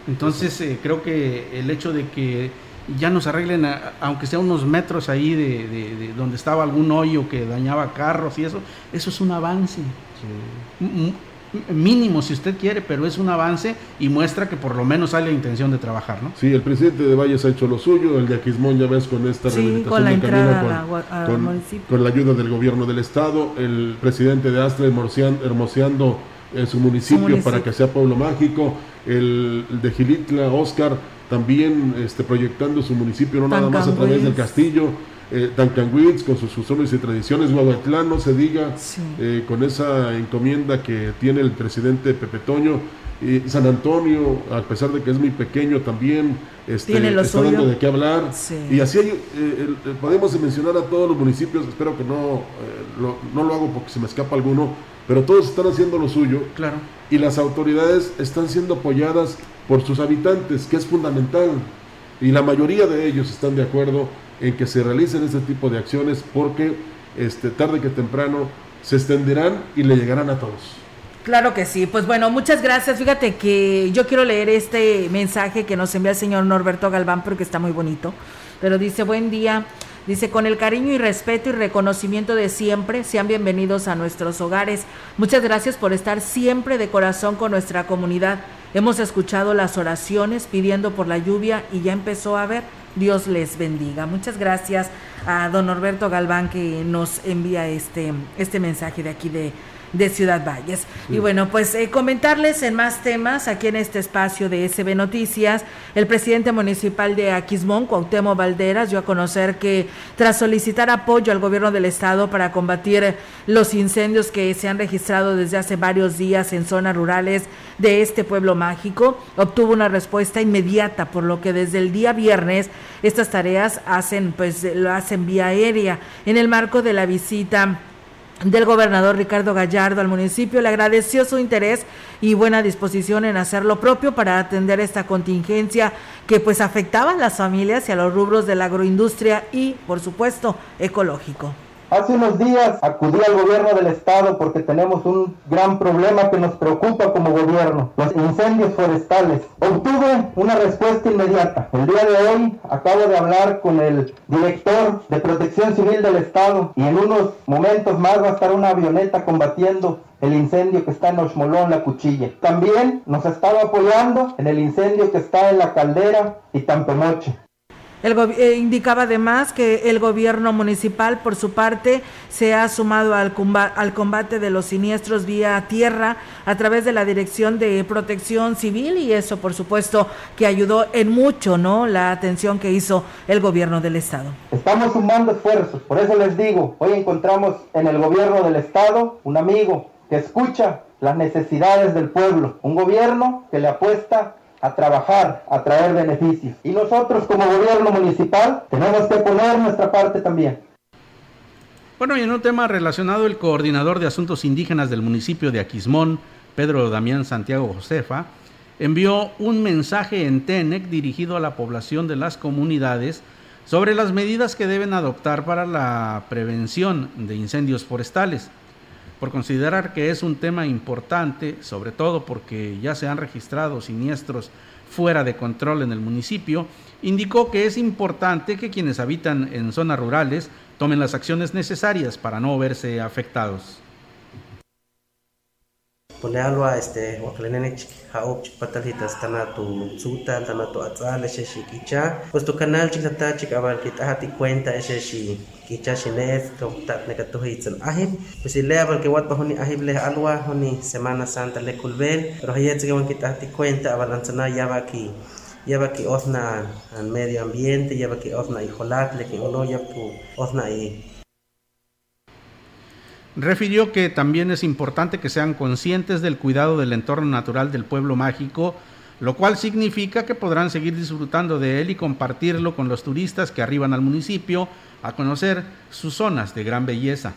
Entonces eh, creo que el hecho de que ya nos arreglen, a- aunque sea unos metros ahí de, de- de donde estaba algún hoyo que dañaba carros y eso, eso es un avance. M- Mínimo si usted quiere, pero es un avance y muestra que por lo menos hay la intención de trabajar, ¿no? Sí, el presidente de Valles ha hecho lo suyo, el de Aquismón ya ves con esta Sí, rehabilitación con la del camino, con, a con- municipio. con la ayuda del gobierno del estado, el presidente de Astra hermosean- hermoseando eh, su, municipio municipio. para que sea pueblo mágico, el, el de Gilitla, Oscar, también este, proyectando su municipio, no nada más a través del castillo, eh, con sus usos y tradiciones, Huahuatlán, no se diga, eh, con esa encomienda que tiene el presidente Pepe Toño, y San Antonio, a pesar de que es muy pequeño también, este, está suyo. dando de qué hablar. Sí. Y así hay, eh, el- podemos mencionar a todos los municipios, espero que no, eh, lo, no lo hago porque se me escapa alguno, pero todos están haciendo lo suyo. Claro. Y las autoridades están siendo apoyadas por sus habitantes, que es fundamental. Y la mayoría de ellos están de acuerdo en que se realicen este tipo de acciones porque este, tarde que temprano se extenderán y le llegarán a todos. Claro que sí, pues bueno, muchas gracias. Fíjate que yo quiero leer este mensaje que nos envía el señor Norberto Galván porque está muy bonito. Pero dice, buen día. Dice, con el cariño y respeto y reconocimiento de siempre, sean bienvenidos a nuestros hogares. Muchas gracias por estar siempre de corazón con nuestra comunidad. Hemos escuchado las oraciones pidiendo por la lluvia y ya empezó a ver. Dios les bendiga. Muchas gracias a don Norberto Galván que nos envía este, este mensaje de aquí de, de Ciudad Valles. Y bueno, pues eh, comentarles en más temas aquí en este espacio de SB Noticias, el presidente municipal de Aquismón, Cuauhtémoc Valderas, dio a conocer que tras solicitar apoyo al gobierno del estado para combatir los incendios que se han registrado desde hace varios días en zonas rurales de este pueblo mágico, obtuvo una respuesta inmediata, por lo que desde el día viernes estas tareas hacen pues lo hacen vía aérea en el marco de la visita del gobernador Ricardo Gallardo al municipio. Le agradeció su interés y buena disposición en hacer lo propio para atender esta contingencia que pues afectaba a las familias y a los rubros de la agroindustria y, por supuesto, ecológico. Hace unos días acudí al gobierno del estado porque tenemos un gran problema que nos preocupa como gobierno, los incendios forestales. Obtuve una respuesta inmediata. El día de hoy acabo de hablar con el director de protección civil del estado y en unos momentos más va a estar una avioneta combatiendo el incendio que está en Oxmolón, la cuchilla. También nos ha estado apoyando en el incendio que está en la caldera y Tampenoche. El eh, indicaba además que el gobierno municipal, por su parte, se ha sumado al, al combate de los siniestros vía tierra a través de la Dirección de Protección Civil y eso, por supuesto, que ayudó en mucho, ¿no? La atención que hizo el gobierno del Estado. Estamos sumando esfuerzos, por eso les digo, hoy encontramos en el gobierno del Estado un amigo que escucha las necesidades del pueblo, un gobierno que le apuesta a trabajar, a traer beneficios. Y nosotros como gobierno municipal tenemos que poner nuestra parte también. Bueno, y en un tema relacionado, el coordinador de asuntos indígenas del municipio de Aquismón, Pedro Damián Santiago Josefa, envió un mensaje en TENEC dirigido a la población de las comunidades sobre las medidas que deben adoptar para la prevención de incendios forestales por considerar que es un tema importante, sobre todo porque ya se han registrado siniestros fuera de control en el municipio, indicó que es importante que quienes habitan en zonas rurales tomen las acciones necesarias para no verse afectados. Ponealwa este waklenenech haop chikpatalhitas tanatu tsuta tanatu atzale sheshi kicha pues tu canal chikata chik abal kita hati cuenta ese shi kicha shinef to tat ne katuhitzen ahib pues le abal que wat bahuni ahib le alwa honi semana santa le kulbel pero hayet que kita hati cuenta abal ansana yaba ki yaba ki osna al medio ambiente yaba ki osna ijolat le que uno ya pu osna i refirió que también es importante que sean conscientes del cuidado del entorno natural del pueblo mágico, lo cual significa que podrán seguir disfrutando de él y compartirlo con los turistas que arriban al municipio a conocer sus zonas de gran belleza.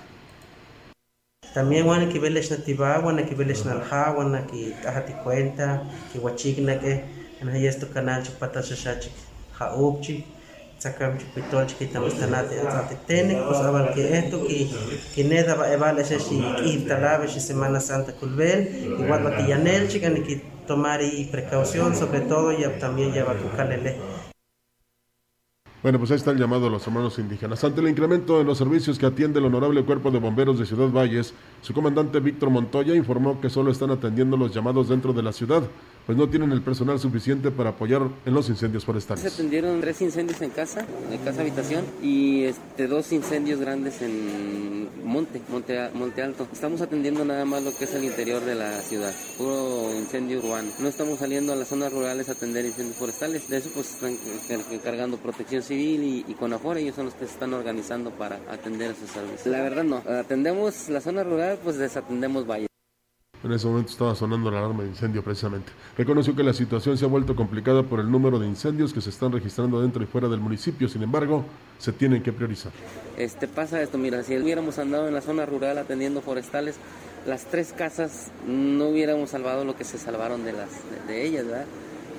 También wana ki tahati cuenta, ki wachigna que en haupchi, sacam chupitol chiquita mastanate atate tene pues aban que esto que que neda va evale ese si que talabe si semana santa culbel igual va que yanel chican que tomar y precaución sobre todo y también ya va a lele bueno, pues ahí está el llamado a los hermanos indígenas. Ante el incremento en los servicios que atiende el Honorable Cuerpo de Bomberos de Ciudad Valles, su comandante Víctor Montoya informó que solo están atendiendo los llamados dentro de la ciudad, pues no tienen el personal suficiente para apoyar en los incendios forestales. Se atendieron tres incendios en casa, en casa habitación, y este, dos incendios grandes en monte, monte, alto. Estamos atendiendo nada más lo que es el interior de la ciudad, puro incendio urbano. No estamos saliendo a las zonas rurales a atender incendios forestales. De eso pues están encargando protección civil y, y CONAFOR, ellos son los que se están organizando para atender esos servicios. La verdad no, atendemos la zona rural, pues desatendemos valles. En ese momento estaba sonando la alarma de incendio precisamente. Reconoció que la situación se ha vuelto complicada por el número de incendios que se están registrando dentro y fuera del municipio, sin embargo, se tienen que priorizar. Este pasa esto, mira, si hubiéramos andado en la zona rural atendiendo forestales, las tres casas no hubiéramos salvado lo que se salvaron de las de, ellas, ¿verdad?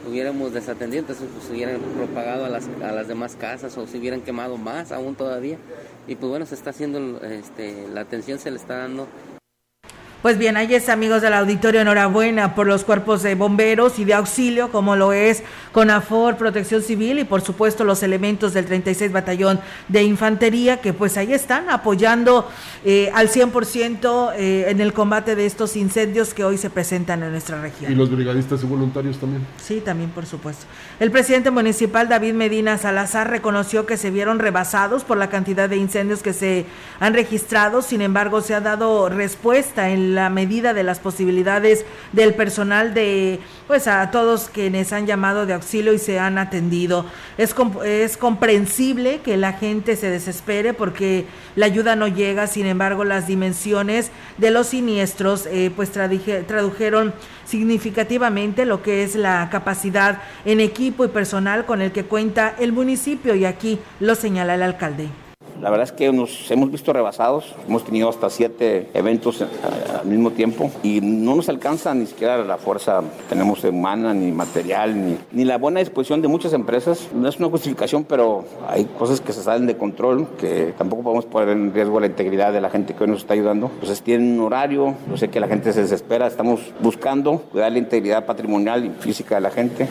Hubiéramos desatendido, entonces pues hubieran propagado a las, a las demás casas o se hubieran quemado más aún todavía. Y pues bueno, se está haciendo, este, la atención se le está dando pues bien, ahí es amigos del auditorio, enhorabuena por los cuerpos de bomberos y de auxilio, como lo es CONAFOR, Protección Civil y por supuesto los elementos del 36 Batallón de Infantería, que pues ahí están apoyando eh, al 100% eh, en el combate de estos incendios que hoy se presentan en nuestra región. Y los brigadistas y voluntarios también. Sí, también por supuesto. El presidente municipal David Medina Salazar reconoció que se vieron rebasados por la cantidad de incendios que se han registrado, sin embargo se ha dado respuesta en la medida de las posibilidades del personal de, pues a todos quienes han llamado de auxilio y se han atendido. Es, es comprensible que la gente se desespere porque la ayuda no llega, sin embargo las dimensiones de los siniestros eh, pues tradujeron significativamente lo que es la capacidad en equipo y personal con el que cuenta el municipio y aquí lo señala el alcalde. La verdad es que nos hemos visto rebasados, hemos tenido hasta siete eventos al mismo tiempo y no nos alcanza ni siquiera la fuerza tenemos humana, ni material, ni, ni la buena disposición de muchas empresas. No es una justificación, pero hay cosas que se salen de control, que tampoco podemos poner en riesgo la integridad de la gente que hoy nos está ayudando. Entonces tienen un horario, yo sé que la gente se desespera, estamos buscando cuidar la integridad patrimonial y física de la gente.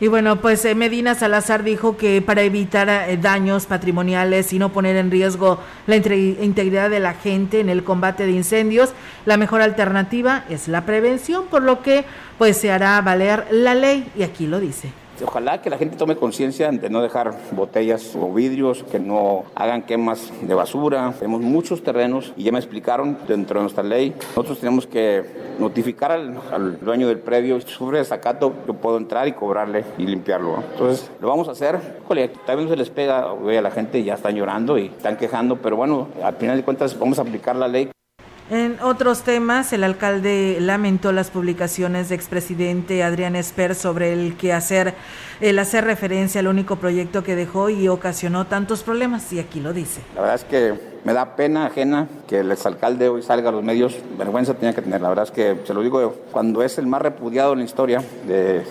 Y bueno, pues eh, Medina Salazar dijo que para evitar eh, daños patrimoniales y no poner en riesgo la integridad de la gente en el combate de incendios, la mejor alternativa es la prevención, por lo que pues se hará valer la ley y aquí lo dice. Ojalá que la gente tome conciencia de no dejar botellas o vidrios, que no hagan quemas de basura. Tenemos muchos terrenos y ya me explicaron dentro de nuestra ley. Nosotros tenemos que notificar al, dueño del predio. Si sufre desacato, yo puedo entrar y cobrarle y limpiarlo. Entonces, lo vamos a hacer. también se les pega a la gente, ya están llorando y están quejando, pero bueno, al final de cuentas vamos a aplicar la ley. En otros temas, el alcalde lamentó las publicaciones de expresidente Adrián Esper sobre el que hacer, el hacer referencia al único proyecto que dejó y ocasionó tantos problemas, y aquí lo dice. La verdad es que me da pena ajena que el exalcalde hoy salga a los medios, vergüenza tenía que tener, la verdad es que se lo digo cuando es el más repudiado en la historia de,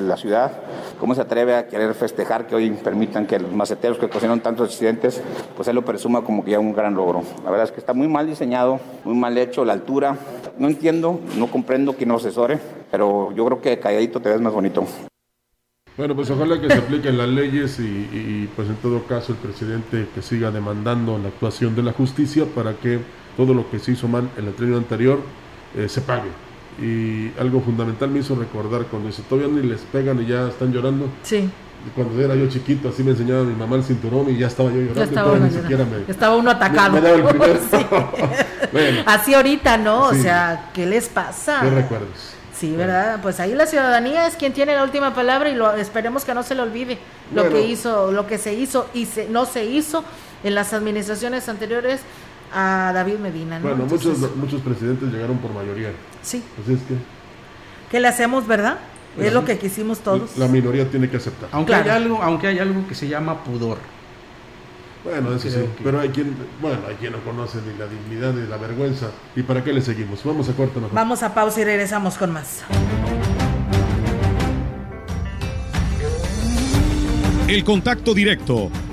la ciudad, ¿cómo se atreve a querer festejar que hoy permitan que los maceteros que cocinaron tantos accidentes, pues él lo presuma como que ya un gran logro? La verdad es que está muy mal diseñado, muy mal hecho, la altura, no entiendo, no comprendo quién lo asesore, pero yo creo que calladito te ves más bonito. Bueno, pues ojalá que se apliquen las leyes y, pues en todo caso el presidente que siga demandando la actuación de la justicia para que todo lo que se hizo mal en el tren anterior eh, se pague. Y algo fundamental me hizo recordar cuando dice, todavía ni les pegan y ya están llorando. Sí. Cuando era yo chiquito, así me enseñaba mi mamá el cinturón y ya estaba yo llorando. estaba, uno, ni siquiera me, estaba uno atacado. Así ahorita, ¿no? O sea, ¿qué les pasa? ¿Qué recuerdos? Sí, ¿verdad? Pues ahí la ciudadanía es quien tiene la última palabra y lo esperemos que no se le olvide lo que hizo, lo que se hizo y se, no se hizo en las administraciones anteriores a David Medina. ¿no? Bueno, muchos, muchos presidentes llegaron por mayoría. Sí. Así es que. ¿Qué le hacemos, verdad? es lo que quisimos todos. La minoría tiene que aceptar. Aunque hay algo, aunque hay algo que se llama pudor. Bueno, eso sí, pero hay quien, bueno, hay quien no conoce ni la dignidad ni la vergüenza. ¿Y para qué le seguimos? Vamos a corto mejor. Vamos a pausa y regresamos con más. El contacto directo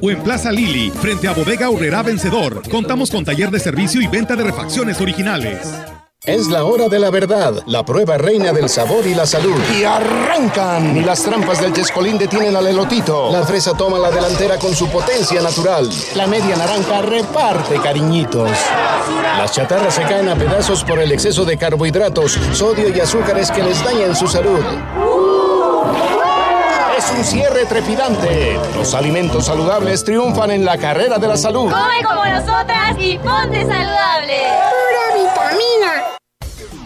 o en Plaza Lili, frente a Bodega Urrera Vencedor. Contamos con taller de servicio y venta de refacciones originales. Es la hora de la verdad, la prueba reina del sabor y la salud. Y arrancan. Ni las trampas del Chescolín detienen al elotito. La fresa toma la delantera con su potencia natural. La media naranja reparte cariñitos. Las chatarras se caen a pedazos por el exceso de carbohidratos, sodio y azúcares que les dañan su salud un cierre trepidante. Los alimentos saludables triunfan en la carrera de la salud. Come como nosotras y ponte saludable. Pura vitamina.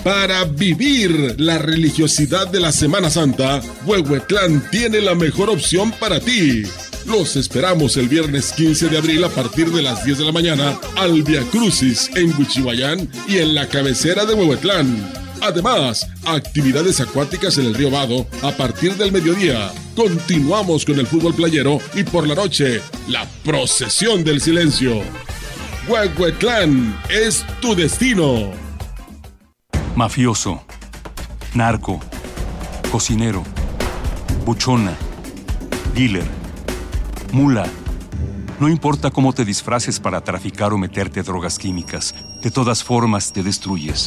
Para vivir la religiosidad de la Semana Santa, Huehuetlán tiene la mejor opción para ti. Los esperamos el viernes 15 de abril a partir de las 10 de la mañana al Via Crucis en Huichihuayán y en la cabecera de Huehuetlán Además, actividades acuáticas en el río Vado a partir del mediodía. Continuamos con el fútbol playero y por la noche, la procesión del silencio. Huehuetlán es tu destino. Mafioso, narco, cocinero, buchona, dealer, mula. No importa cómo te disfraces para traficar o meterte drogas químicas, de todas formas te destruyes.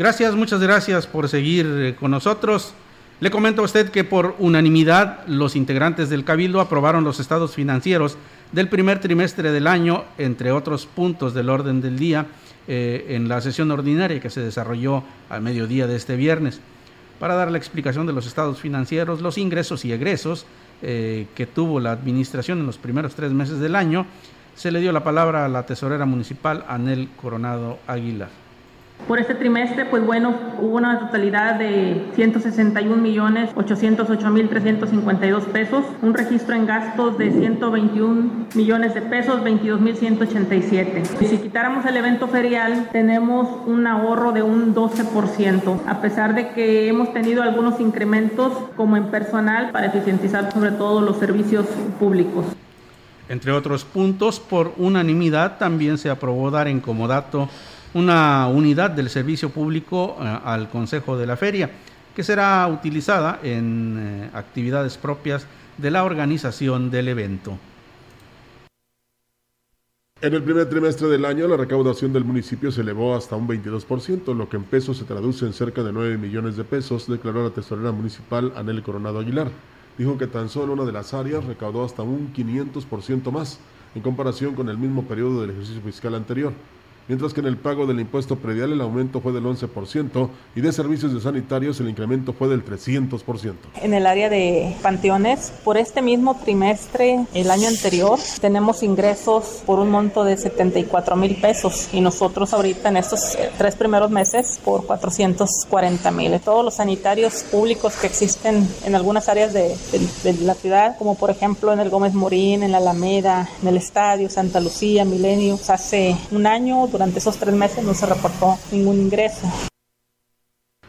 Gracias, muchas gracias por seguir eh, con nosotros. Le comento a usted que por unanimidad los integrantes del Cabildo aprobaron los estados financieros del primer trimestre del año, entre otros puntos del orden del día, eh, en la sesión ordinaria que se desarrolló al mediodía de este viernes. Para dar la explicación de los estados financieros, los ingresos y egresos eh, que tuvo la administración en los primeros tres meses del año, se le dio la palabra a la tesorera municipal Anel Coronado Aguilar. Por este trimestre, pues bueno, hubo una totalidad de 161 millones 808 mil 352 pesos, un registro en gastos de 121 millones de pesos, 22 mil 187. Si quitáramos el evento ferial, tenemos un ahorro de un 12%, a pesar de que hemos tenido algunos incrementos como en personal para eficientizar sobre todo los servicios públicos. Entre otros puntos, por unanimidad también se aprobó dar en comodato una unidad del servicio público eh, al Consejo de la Feria, que será utilizada en eh, actividades propias de la organización del evento. En el primer trimestre del año, la recaudación del municipio se elevó hasta un 22%, lo que en pesos se traduce en cerca de 9 millones de pesos, declaró la tesorera municipal Anel Coronado Aguilar. Dijo que tan solo una de las áreas recaudó hasta un 500% más en comparación con el mismo periodo del ejercicio fiscal anterior mientras que en el pago del impuesto predial el aumento fue del 11% y de servicios de sanitarios el incremento fue del 300%. En el área de panteones, por este mismo trimestre, el año anterior, tenemos ingresos por un monto de 74 mil pesos y nosotros ahorita en estos eh, tres primeros meses por 440 mil. Todos los sanitarios públicos que existen en algunas áreas de, la ciudad, como por ejemplo en el Gómez Morín, en la Alameda, en el Estadio, Santa Lucía, Milenio, hace un año, esos tres meses no se reportó ningún ingreso.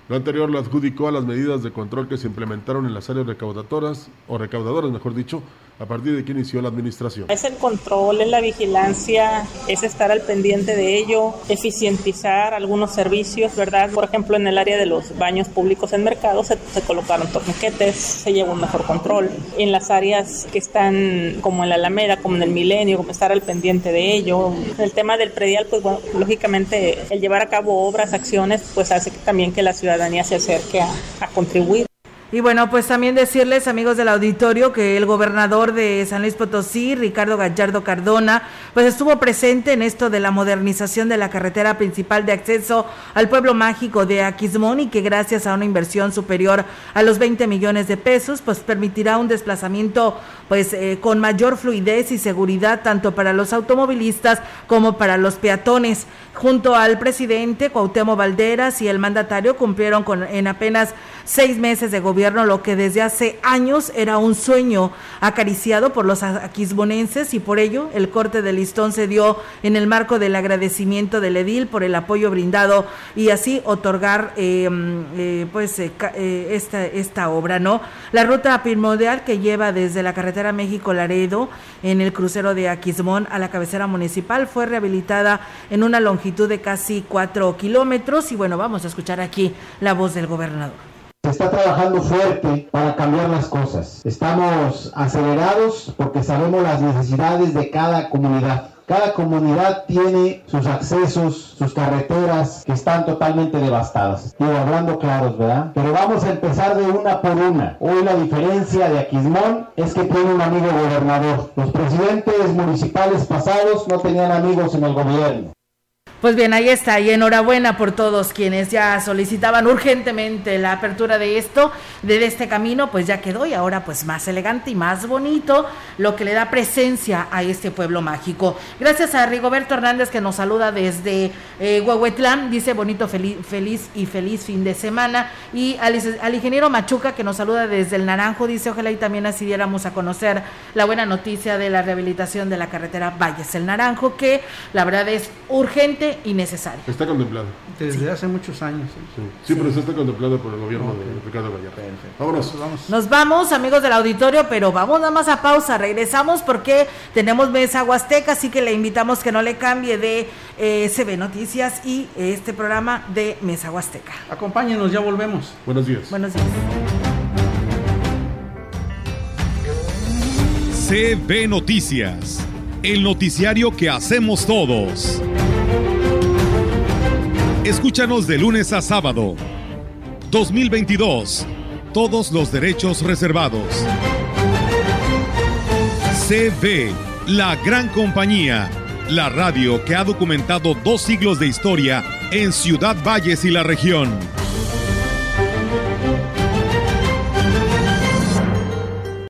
Lo anterior lo adjudicó a las medidas de control que se implementaron en las áreas recaudadoras, o recaudadoras, mejor dicho, a partir de que inició la administración. Es el control, es la vigilancia, es estar al pendiente de ello, eficientizar algunos servicios, ¿verdad? Por ejemplo, en el área de los baños públicos en mercado se, colocaron torniquetes, se llevó un mejor control. En las áreas que están como en la Alameda, como en el Milenio, como estar al pendiente de ello. El tema del predial, pues bueno, lógicamente el llevar a cabo obras, acciones, pues hace también que la ciudadanía se acerque a contribuir. Y bueno, pues también decirles, amigos del auditorio, que el gobernador de San Luis Potosí, Ricardo Gallardo Cardona, pues estuvo presente en esto de la modernización de la carretera principal de acceso al pueblo mágico de Aquismón y que gracias a una inversión superior a los 20 millones de pesos, pues permitirá un desplazamiento pues eh, con mayor fluidez y seguridad tanto para los automovilistas como para los peatones. Junto al presidente Cuauhtémoc Valderas y el mandatario cumplieron con, en apenas seis meses de gobierno lo que desde hace años era un sueño acariciado por los aquisbonenses y por ello el corte de listón se dio en el marco del agradecimiento del edil por el apoyo brindado y así otorgar eh, pues eh, eh, esta, esta obra, ¿no? La ruta primordial que lleva desde la carretera México-Laredo en el crucero de Aquismón a la cabecera municipal fue rehabilitada en una longitud de casi cuatro kilómetros. Y bueno, vamos a escuchar aquí la voz del gobernador. Está trabajando fuerte para cambiar las cosas. Estamos acelerados porque sabemos las necesidades de cada comunidad. Cada comunidad tiene sus accesos, sus carreteras que están totalmente devastadas. Digo, hablando claros, ¿verdad? Pero vamos a empezar de una por una. Hoy la diferencia de Aquismón es que tiene un amigo gobernador. Los presidentes municipales pasados no tenían amigos en el gobierno. Pues bien, ahí está, y enhorabuena por todos quienes ya solicitaban urgentemente la apertura de esto, de este camino, pues ya quedó y ahora pues más elegante y más bonito, lo que le da presencia a este pueblo mágico. Gracias a Rigoberto Hernández que nos saluda desde eh, dice bonito, feliz, feliz y feliz fin de semana, y al, al, ingeniero Machuca que nos saluda desde el Naranjo, dice ojalá y también así diéramos a conocer la buena noticia de la rehabilitación de la carretera Valles el Naranjo, que la verdad es urgente y necesario. Está contemplado. Desde hace muchos años. Sí, sí pero está contemplado por el gobierno de Ricardo Gallardo. Vámonos. Vamos. Nos vamos, amigos del auditorio, pero vamos nada más a pausa. Regresamos porque tenemos mesa huasteca, así que le invitamos que no le cambie de eh, CB Noticias y este programa de Mesa Huasteca. Acompáñenos, ya volvemos. Buenos días. Buenos días. CB Noticias, el noticiario que hacemos todos. Escúchanos de lunes a sábado. 2022. Todos los derechos reservados. CB, la gran compañía. La radio que ha documentado dos siglos de historia en Ciudad Valles y la región.